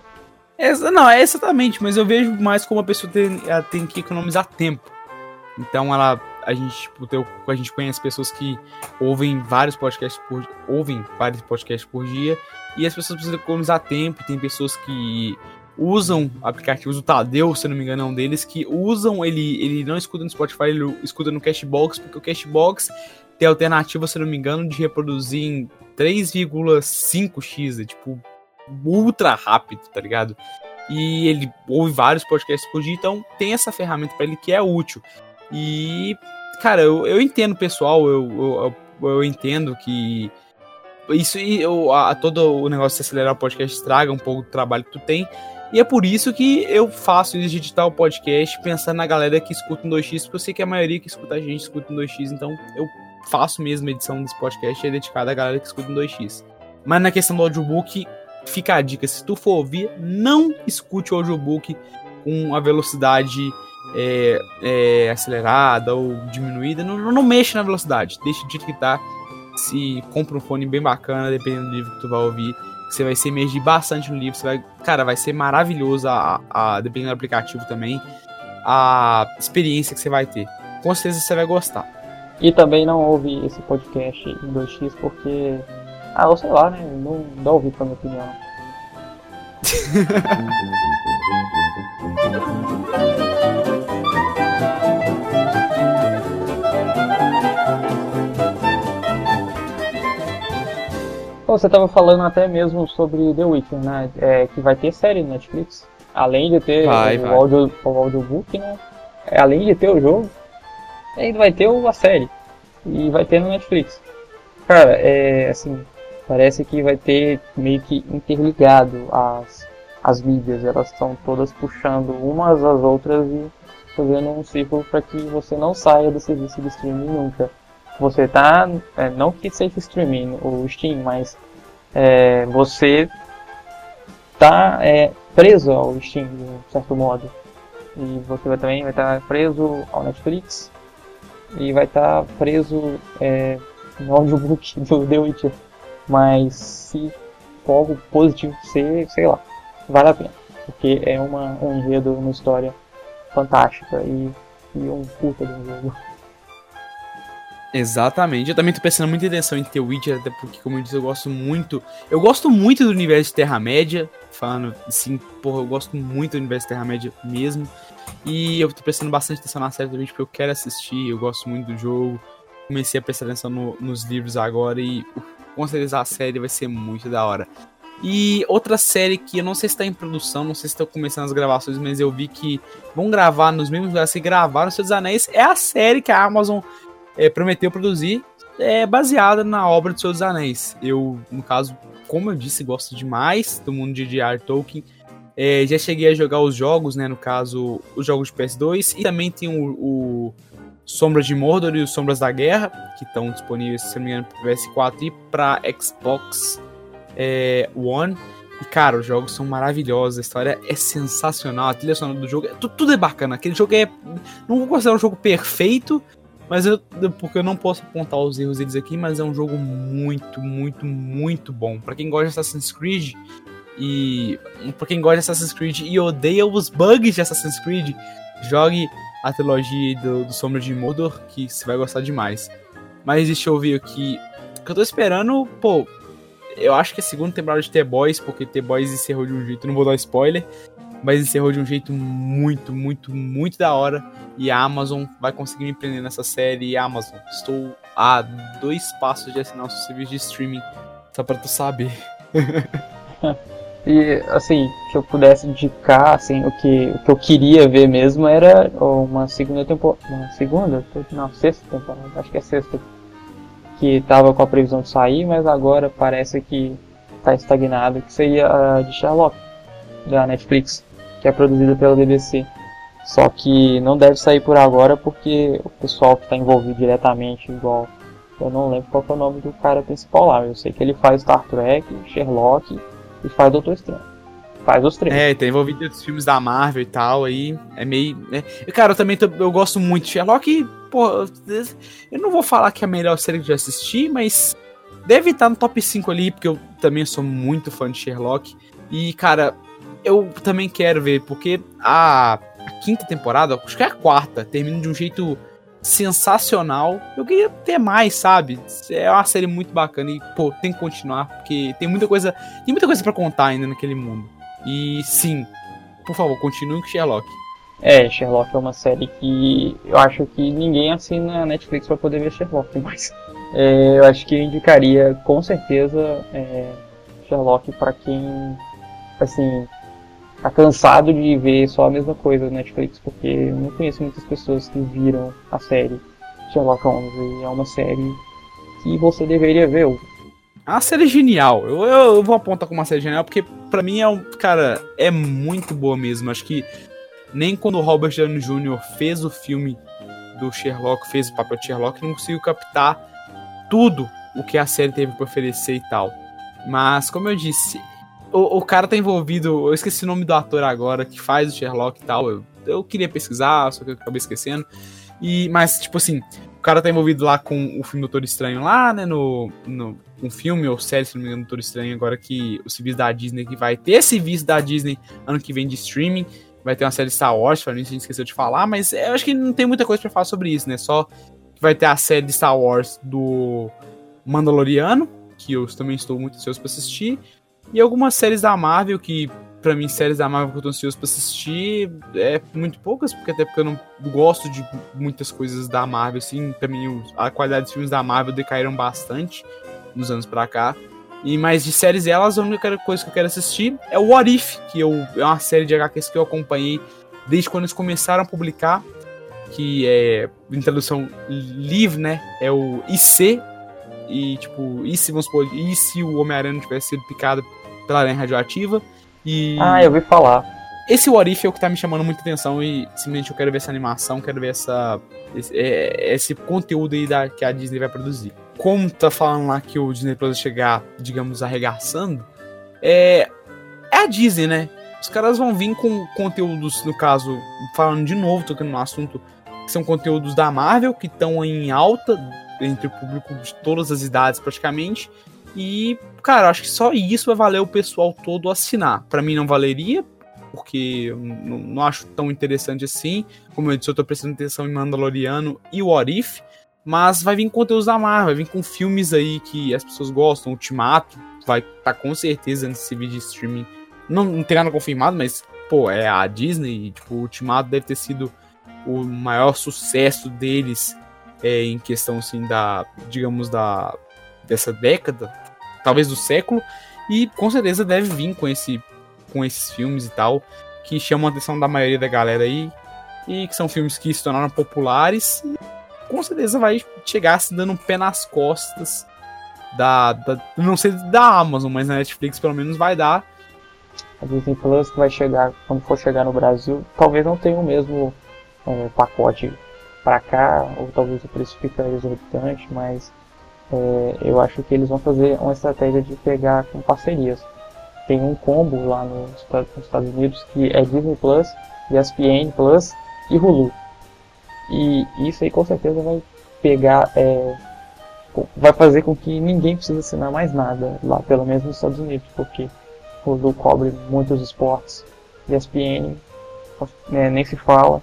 essa, não, é exatamente, mas eu vejo mais como a pessoa tem, tem que economizar tempo. Então ela. A gente, tipo, tem, a gente conhece pessoas que ouvem vários podcasts por ouvem vários podcasts por dia e as pessoas precisam economizar tempo. Tem pessoas que usam aplicativos, o Tadeu, se não me engano, é um deles, que usam, ele, ele não escuta no Spotify, ele escuta no Cashbox, porque o Cashbox tem a alternativa, se não me engano, de reproduzir em 3,5x, é tipo ultra rápido, tá ligado? E ele ouve vários podcasts por dia, então tem essa ferramenta para ele que é útil. E, cara, eu, eu entendo, pessoal, eu, eu, eu entendo que isso e a, todo o negócio de acelerar o podcast estraga um pouco do trabalho que tu tem. E é por isso que eu faço isso de editar o podcast pensando na galera que escuta em 2x, porque eu sei que a maioria que escuta a gente escuta em 2x, então eu faço mesmo a edição desse podcast é dedicada à galera que escuta em 2x. Mas na questão do audiobook, fica a dica: se tu for ouvir, não escute o audiobook com a velocidade é, é, acelerada ou diminuída. Não, não mexa na velocidade, deixa jeito que tá. Se compra um fone bem bacana, dependendo do livro que tu vai ouvir, você vai se emergir bastante no livro. Você vai, cara, vai ser maravilhoso, a, a, dependendo do aplicativo também, a experiência que você vai ter. Com certeza você vai gostar. E também não ouve esse podcast em 2x porque ah, ou sei lá, né? Não dá ouvido pra minha opinião. Você estava falando até mesmo sobre The Witcher, né? É, que vai ter série no Netflix. Além de ter vai, o, vai. Audio, o audiobook, né? É, além de ter o jogo, ainda vai ter a série. E vai ter no Netflix. Cara, é assim, parece que vai ter meio que interligado as, as mídias, elas estão todas puxando umas às outras e fazendo um círculo para que você não saia do serviço de streaming nunca. Você tá, é, não que seja streaming, o Steam, mas é, você tá é, preso ao Steam de um certo modo. E você vai, também vai estar tá preso ao Netflix e vai estar tá preso é, no audiobook do The Witcher. Mas se for algo positivo ser, sei lá, vale a pena. Porque é uma, um enredo, uma história fantástica e, e um puta de um jogo. Exatamente. Eu também tô prestando muita atenção em ter Witcher, até porque, como eu disse, eu gosto muito. Eu gosto muito do universo de Terra-média. Falando assim, porra, eu gosto muito do universo de Terra-média mesmo. E eu tô prestando bastante atenção na série também, porque eu quero assistir, eu gosto muito do jogo. Comecei a prestar atenção no, nos livros agora e com certeza a série vai ser muito da hora. E outra série que eu não sei se está em produção, não sei se estão começando as gravações, mas eu vi que vão gravar nos mesmos lugares que gravaram dos Anéis. É a série que a Amazon é, prometeu produzir, é baseada na obra de dos Anéis. Eu, no caso, como eu disse, gosto demais do mundo de J.R. Tolkien. É, já cheguei a jogar os jogos, né? No caso, os jogos de PS2. E também tem o, o Sombras de Mordor e os Sombras da Guerra, que estão disponíveis, se não me engano, para PS4 e para Xbox é, One. E, cara, os jogos são maravilhosos, a história é sensacional, a trilha sonora do jogo, é, tudo, tudo, é bacana. Aquele jogo é. Não vou considerar um jogo perfeito, mas eu, porque eu não posso apontar os erros deles aqui, mas é um jogo muito, muito, muito bom. Para quem gosta de Assassin's Creed e para quem gosta de Assassin's Creed e odeia os bugs de Assassin's Creed, jogue a trilogia do, do Sombra de Mordor, que você vai gostar demais. Mas deixa eu ver aqui. Que eu tô esperando, pô. Eu acho que é a segunda temporada de The Boys, porque The Boys encerrou de um jeito, não vou dar spoiler mas encerrou de um jeito muito, muito, muito da hora. E a Amazon vai conseguir me prender nessa série. E Amazon, estou a dois passos de assinar o seu serviço de streaming, só pra tu saber. e assim, se eu pudesse indicar, assim, o que, o que eu queria ver mesmo era uma segunda temporada. Uma segunda? Não, sexta temporada, acho que é sexta. Que tava com a previsão de sair, mas agora parece que tá estagnado, que seria a de Sherlock, da Netflix que é produzida pela BBC. Só que não deve sair por agora porque o pessoal que está envolvido diretamente, igual. Eu não lembro qual é o nome do cara principal lá. Eu sei que ele faz Star Trek, Sherlock e faz Doutor Estranho. Faz os três. É, tá envolvido nos filmes da Marvel e tal, aí é meio. Né? Cara, eu também tô, eu gosto muito de Sherlock. Pô, eu não vou falar que é a melhor série que eu já assisti, mas deve estar no top 5 ali, porque eu também sou muito fã de Sherlock. E, cara, eu também quero ver, porque a, a, quinta temporada, acho que é a quarta, termina de um jeito sensacional. Eu queria ter mais, sabe? É uma série muito bacana e, pô, tem que continuar, porque tem muita coisa. Tem muita coisa para contar ainda naquele mundo. E sim, por favor, continue com Sherlock. É, Sherlock é uma série que eu acho que ninguém assina a Netflix para poder ver Sherlock, mas é, eu acho que eu indicaria com certeza é, Sherlock para quem assim tá cansado de ver só a mesma coisa no Netflix, porque eu não conheço muitas pessoas que viram a série Sherlock Holmes e é uma série que você deveria ver. A série é genial. Eu, eu, eu, vou apontar como uma série genial porque para mim é um, cara, é muito boa mesmo. Acho que nem quando o Robert Downey Jr. fez o filme do Sherlock, fez o papel de Sherlock, não conseguiu captar tudo o que a série teve para oferecer e tal. Mas como eu disse, o, o, cara tá envolvido. Eu esqueci o nome do ator agora que faz o Sherlock e tal. Eu, eu queria pesquisar, só que eu acabei esquecendo. E, mas, tipo assim, o cara tá envolvido lá com o filme Doutor Estranho lá, né? No, no um filme ou série, se não me engano, Doutor Estranho, agora que o serviço da Disney que vai ter serviço da Disney ano que vem de streaming. Vai ter uma série Star Wars, falando isso, a gente esqueceu de falar, mas eu acho que não tem muita coisa para falar sobre isso, né? Só que vai ter a série de Star Wars do Mandaloriano, que eu também estou muito ansioso para assistir. E algumas séries da Marvel, que para mim, séries da Marvel que eu tô ansioso pra assistir, é muito poucas, porque até porque eu não gosto de muitas coisas da Marvel, assim, pra mim a qualidade dos filmes da Marvel decaíram bastante nos anos pra cá. E mais de séries elas, a única coisa que eu quero assistir é o What If, que eu, é uma série de HQs que eu acompanhei desde quando eles começaram a publicar, que é, em tradução livre, né, é o IC, e tipo, e se, vamos supor, e se o Homem-Aranha tivesse sido picado pela aranha radioativa. E. Ah, eu ouvi falar. Esse What If é o que tá me chamando muita atenção e simplesmente eu quero ver essa animação, quero ver essa, esse, é, esse conteúdo aí da, que a Disney vai produzir. Como tá falando lá que o Disney Plus chegar, digamos, arregaçando, é, é a Disney, né? Os caras vão vir com conteúdos, no caso, falando de novo, tocando no assunto, que são conteúdos da Marvel, que estão em alta entre o público de todas as idades praticamente, e, cara, acho que só isso vai valer o pessoal todo assinar. Para mim não valeria, porque eu não, não acho tão interessante assim. Como eu disse, eu tô prestando atenção em Mandaloriano e o Orif. Mas vai vir conteúdos da Marvel, vai vir com filmes aí que as pessoas gostam. Ultimato vai estar tá com certeza nesse vídeo de streaming. Não, não tem nada confirmado, mas, pô, é a Disney. Tipo, o Ultimato deve ter sido o maior sucesso deles é, em questão, assim, da, digamos, da dessa década, talvez do século. E com certeza deve vir com, esse, com esses filmes e tal, que chamam a atenção da maioria da galera aí. E que são filmes que se tornaram populares. E com certeza vai chegar se dando um pé nas costas da, da. Não sei da Amazon, mas na Netflix pelo menos vai dar. A Disney Plus que vai chegar, quando for chegar no Brasil, talvez não tenha o mesmo é, pacote para cá, ou talvez o preço fique exorbitante, mas é, eu acho que eles vão fazer uma estratégia de pegar com parcerias. Tem um combo lá nos, nos Estados Unidos que é Disney Plus, ESPN Plus e Hulu. E isso aí com certeza vai pegar, é, vai fazer com que ninguém precise assinar mais nada lá, pelo menos nos Estados Unidos, porque Hulu cobre muitos esportes, ESPN né, nem se fala,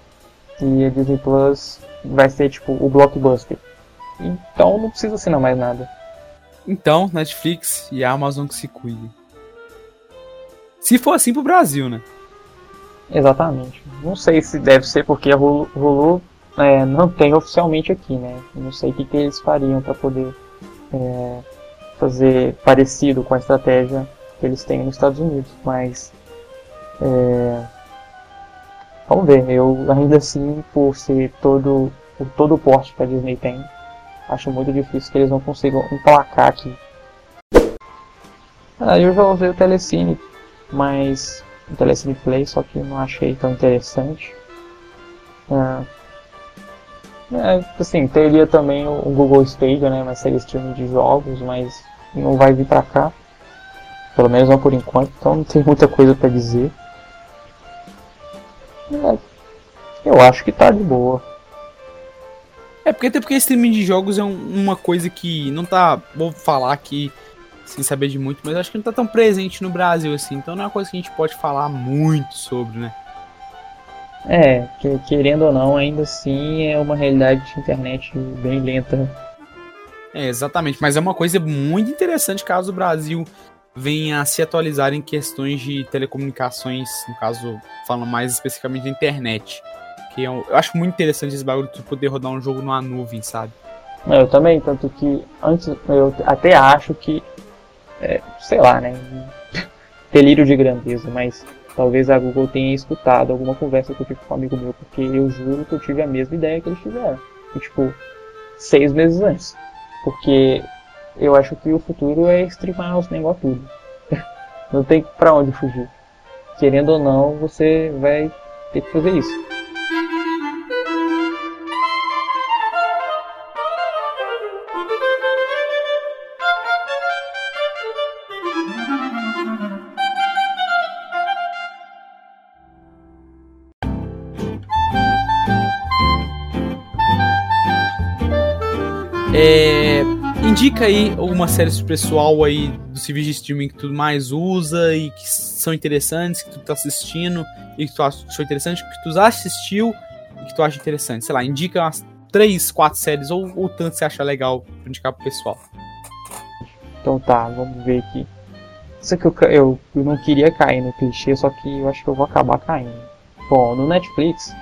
e a Disney Plus vai ser tipo o blockbuster. Então não precisa assinar mais nada. Então, Netflix e a Amazon que se cuidem. Se for assim pro Brasil, né? Exatamente. Não sei se deve ser porque a Hulu, Hulu é, não tem oficialmente aqui, né? Não sei o que, que eles fariam para poder é, fazer parecido com a estratégia que eles têm nos Estados Unidos, mas é, vamos ver. Eu ainda assim, por ser todo por todo o porte que a Disney tem, acho muito difícil que eles não consigam emplacar aqui. Ah, eu já usei o Telecine, mas o Telecine Play, só que não achei tão interessante. Ah, é, assim, teria também o Google Stadia, né, mas seria streaming de jogos, mas não vai vir pra cá. Pelo menos não por enquanto, então não tem muita coisa para dizer. É, eu acho que tá de boa. É porque até porque streaming de jogos é um, uma coisa que não tá. Vou falar aqui sem saber de muito, mas acho que não tá tão presente no Brasil assim. Então não é uma coisa que a gente pode falar muito sobre, né? É, que, querendo ou não, ainda assim é uma realidade de internet bem lenta. É, exatamente, mas é uma coisa muito interessante caso o Brasil venha a se atualizar em questões de telecomunicações, no caso, falando mais especificamente da internet. Que eu, é eu acho muito interessante esse bagulho de poder rodar um jogo numa nuvem, sabe? Eu também, tanto que antes eu até acho que, é, sei lá, né? Delírio de grandeza, mas talvez a Google tenha escutado alguma conversa que eu tive com um amigo meu, porque eu juro que eu tive a mesma ideia que eles tiveram. E, tipo, seis meses antes. Porque eu acho que o futuro é streamar os negócios tudo. Não tem pra onde fugir. Querendo ou não, você vai ter que fazer isso. Indica aí algumas séries pessoal aí do serviço de streaming que tu mais usa e que são interessantes, que tu tá assistindo e que tu achou interessante, que tu já assistiu e que tu acha interessante. Sei lá, indica umas 3, 4 séries ou o tanto você acha legal pra indicar pro pessoal. Então tá, vamos ver aqui. Isso que eu, eu, eu não queria cair no clichê, só que eu acho que eu vou acabar caindo. Bom, no Netflix,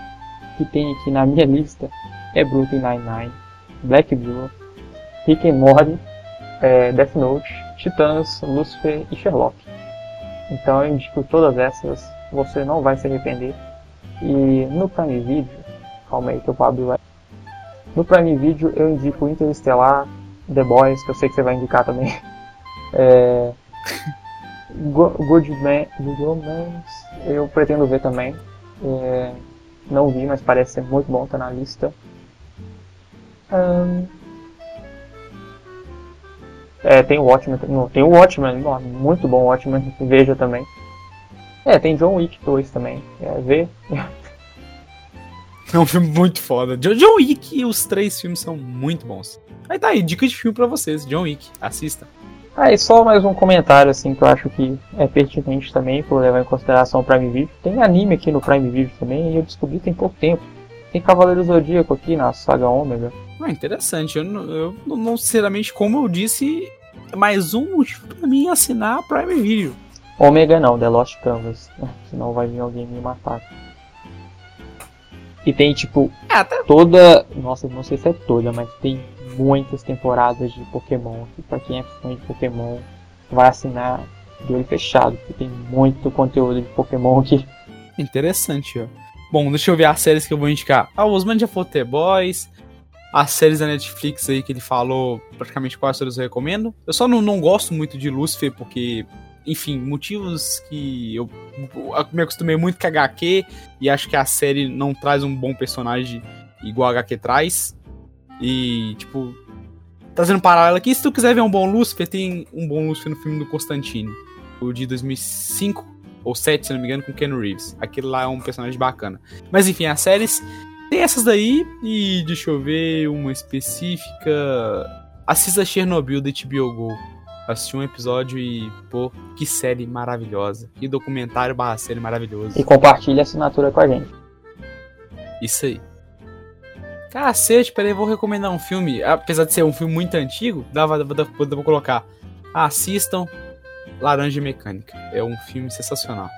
que tem aqui na minha lista é Brooklyn Nine-Nine, Black Mirror, Rick and Morty, é, Death Note, Titãs, Lucifer e Sherlock. Então eu indico todas essas, você não vai se arrepender. E no Prime Video, calma aí que o Pablo vai. No Prime Video eu indico Interestelar, The Boys, que eu sei que você vai indicar também. É, Good Man, Good Romance, eu pretendo ver também. É, não vi, mas parece ser muito bom, tá na lista. Um, é, tem o Watchmen, não, tem o Watchmen, muito bom o Watchmen, veja também. É, tem John Wick 2 também, é, vê. É um filme muito foda. John Wick e os três filmes são muito bons. Aí tá aí, dica de filme pra vocês, John Wick, assista. Ah, e só mais um comentário assim que eu acho que é pertinente também, por levar em consideração o Prime Video. Tem anime aqui no Prime Video também e eu descobri tem pouco tempo. Tem Cavaleiro Zodíaco aqui na saga Ômega. Ah, interessante. Eu, eu não, sinceramente, como eu disse, mais um motivo pra mim assinar a Prime Video. Ômega não, The Lost Canvas. Senão vai vir alguém me matar. E tem tipo é, toda. Nossa, não sei se é toda, mas tem muitas temporadas de Pokémon. E pra quem é fã de Pokémon, vai assinar de olho fechado, porque tem muito conteúdo de Pokémon aqui. Interessante, ó. Bom, deixa eu ver as séries que eu vou indicar. Ah, os Man já falou The Boys. As séries da Netflix aí que ele falou, praticamente quase todas eu recomendo. Eu só não, não gosto muito de Lucifer, porque, enfim, motivos que eu, me acostumei muito com HQ e acho que a série não traz um bom personagem igual a HQ traz. E, tipo, trazendo um paralelo aqui, se tu quiser ver um bom Lucifer, tem um bom Lucifer no filme do Constantine, o de 2005, ou 7, se não me engano, com Ken Reeves. Aquele lá é um personagem bacana. Mas enfim, as séries tem essas daí e deixa eu ver uma específica. Assista Chernobyl da HBO Go. Assisti um episódio e, pô, que série maravilhosa. Que documentário barra série maravilhoso. E compartilhe a assinatura com a gente. Isso aí. Cacete, peraí, vou recomendar um filme. Apesar de ser um filme muito antigo, dá, dá, dá, dá pra colocar. Assistam Laranja Mecânica. É um filme sensacional.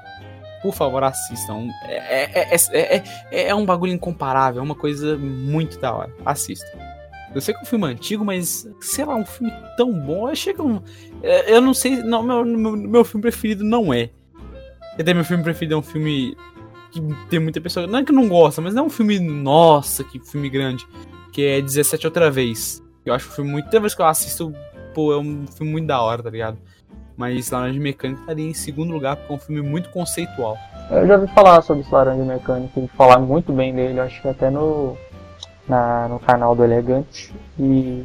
Por favor, assistam. É, é, é, é, um bagulho incomparável, é uma coisa muito da hora. Assistam. Eu sei que é um filme antigo, mas, sei lá, um filme tão bom. Chega um. Eu não sei. Não, meu, meu, meu filme preferido não é. Até meu filme preferido é um filme que tem muita pessoa. Não é que não gosta, mas não é um filme. Nossa, que filme grande. Que é 17 outra vez. Eu acho um filme muito. Toda vez que eu assisto, pô, é um filme muito da hora, tá ligado? Mas Laranja Mecânica estaria em segundo lugar porque é um filme muito conceitual. Eu já ouvi falar sobre esse Laranja Mecânica e falar muito bem dele, acho que até no, na, no canal do Elegante. E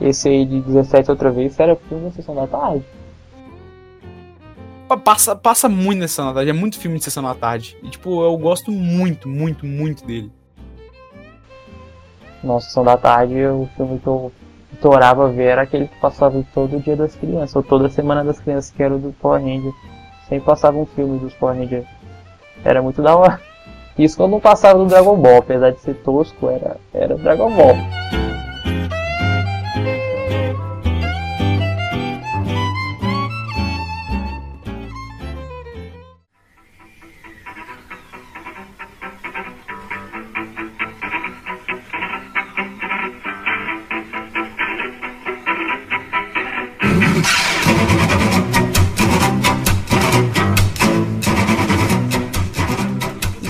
esse aí de 17 outra vez era filme na sessão da tarde. Passa, passa muito na sessão da tarde, é muito filme de sessão da tarde. E tipo, eu gosto muito, muito, muito dele. Nossa, sessão da tarde é o filme que eu adorava ver era aquele que passava todo dia das crianças, ou toda semana das crianças, que era o do Power Ranger. Sempre passava um filme dos Power Ranger. Era muito da hora. Isso quando não passava do Dragon Ball, apesar de ser tosco, era, era Dragon Ball.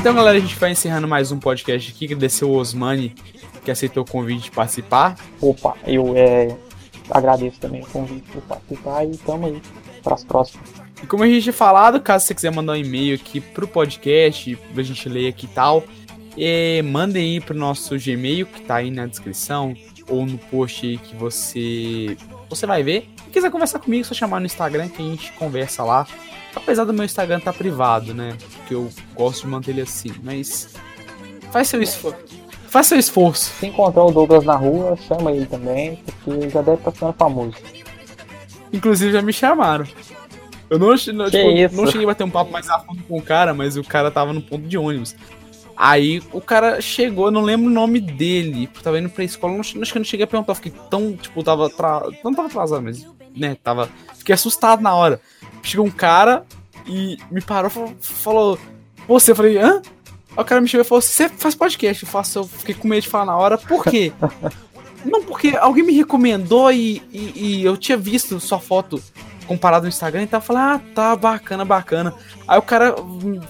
Então, galera, a gente vai encerrando mais um podcast aqui. Agradecer o Osmani que aceitou o convite de participar. Opa, eu é, agradeço também o convite por participar e tamo aí para as próximas. E como a gente tinha falado, caso você quiser mandar um e-mail aqui pro podcast, pra gente ler aqui e tal, é, mandem aí pro nosso Gmail, que tá aí na descrição, ou no post aí que você, você vai ver. Se quiser conversar comigo, é só chamar no Instagram que a gente conversa lá. Apesar do meu Instagram estar tá privado, né? Porque eu gosto de manter ele assim. Mas faz seu esforço. Faz seu esforço. Se encontrar o Douglas na rua, chama ele também, porque já deve estar ficando famoso. Inclusive já me chamaram. Eu não, não, tipo, não cheguei a bater um papo mais a fundo com o cara, mas o cara tava no ponto de ônibus. Aí o cara chegou, eu não lembro o nome dele, tava indo pra escola, não, acho que eu não cheguei a perguntar, fiquei tão, tipo, tava. Tra... Não tava atrasado, mas, né, tava. Fiquei assustado na hora chegou um cara e me parou e falou, Você, eu falei, hã? Aí o cara me chegou e falou: Você faz podcast? Eu faço, eu fiquei com medo de falar na hora, por quê? Não, porque alguém me recomendou e, e, e, eu tinha visto sua foto comparada no Instagram e tava falando, ah, tá, bacana, bacana. Aí o cara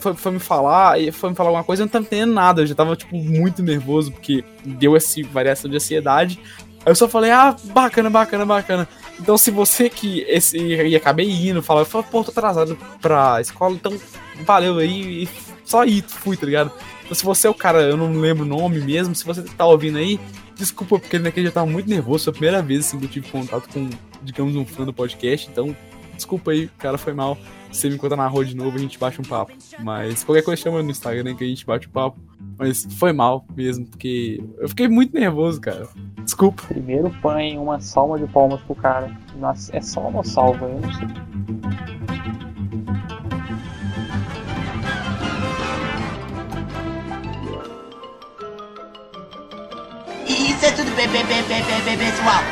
foi, foi me falar, e foi me falar alguma coisa, eu não tava entendendo nada, eu já tava, tipo, muito nervoso, porque deu essa variação de ansiedade. Aí eu só falei, ah, bacana, bacana, bacana. Então, se você que esse, e acabei indo, falar, eu falei, pô, tô atrasado pra escola, então valeu aí, e só ir, fui, tá ligado? Então, se você é o cara, eu não lembro o nome mesmo, se você tá ouvindo aí, desculpa, porque naquele dia eu tava muito nervoso, foi a primeira vez assim, que eu tive contato com, digamos, um fã do podcast, então desculpa aí, cara, foi mal. Se você me encontrar na rua de novo, a gente bate um papo. Mas qualquer coisa chama no Instagram que a gente bate um papo. Mas foi mal mesmo, porque eu fiquei muito nervoso, cara. Desculpa. Primeiro põe uma salva de palmas pro cara. Nossa, é só uma salva, eu não sei. Isso é tudo bem, bem, bem, bem, bem, bem, pessoal.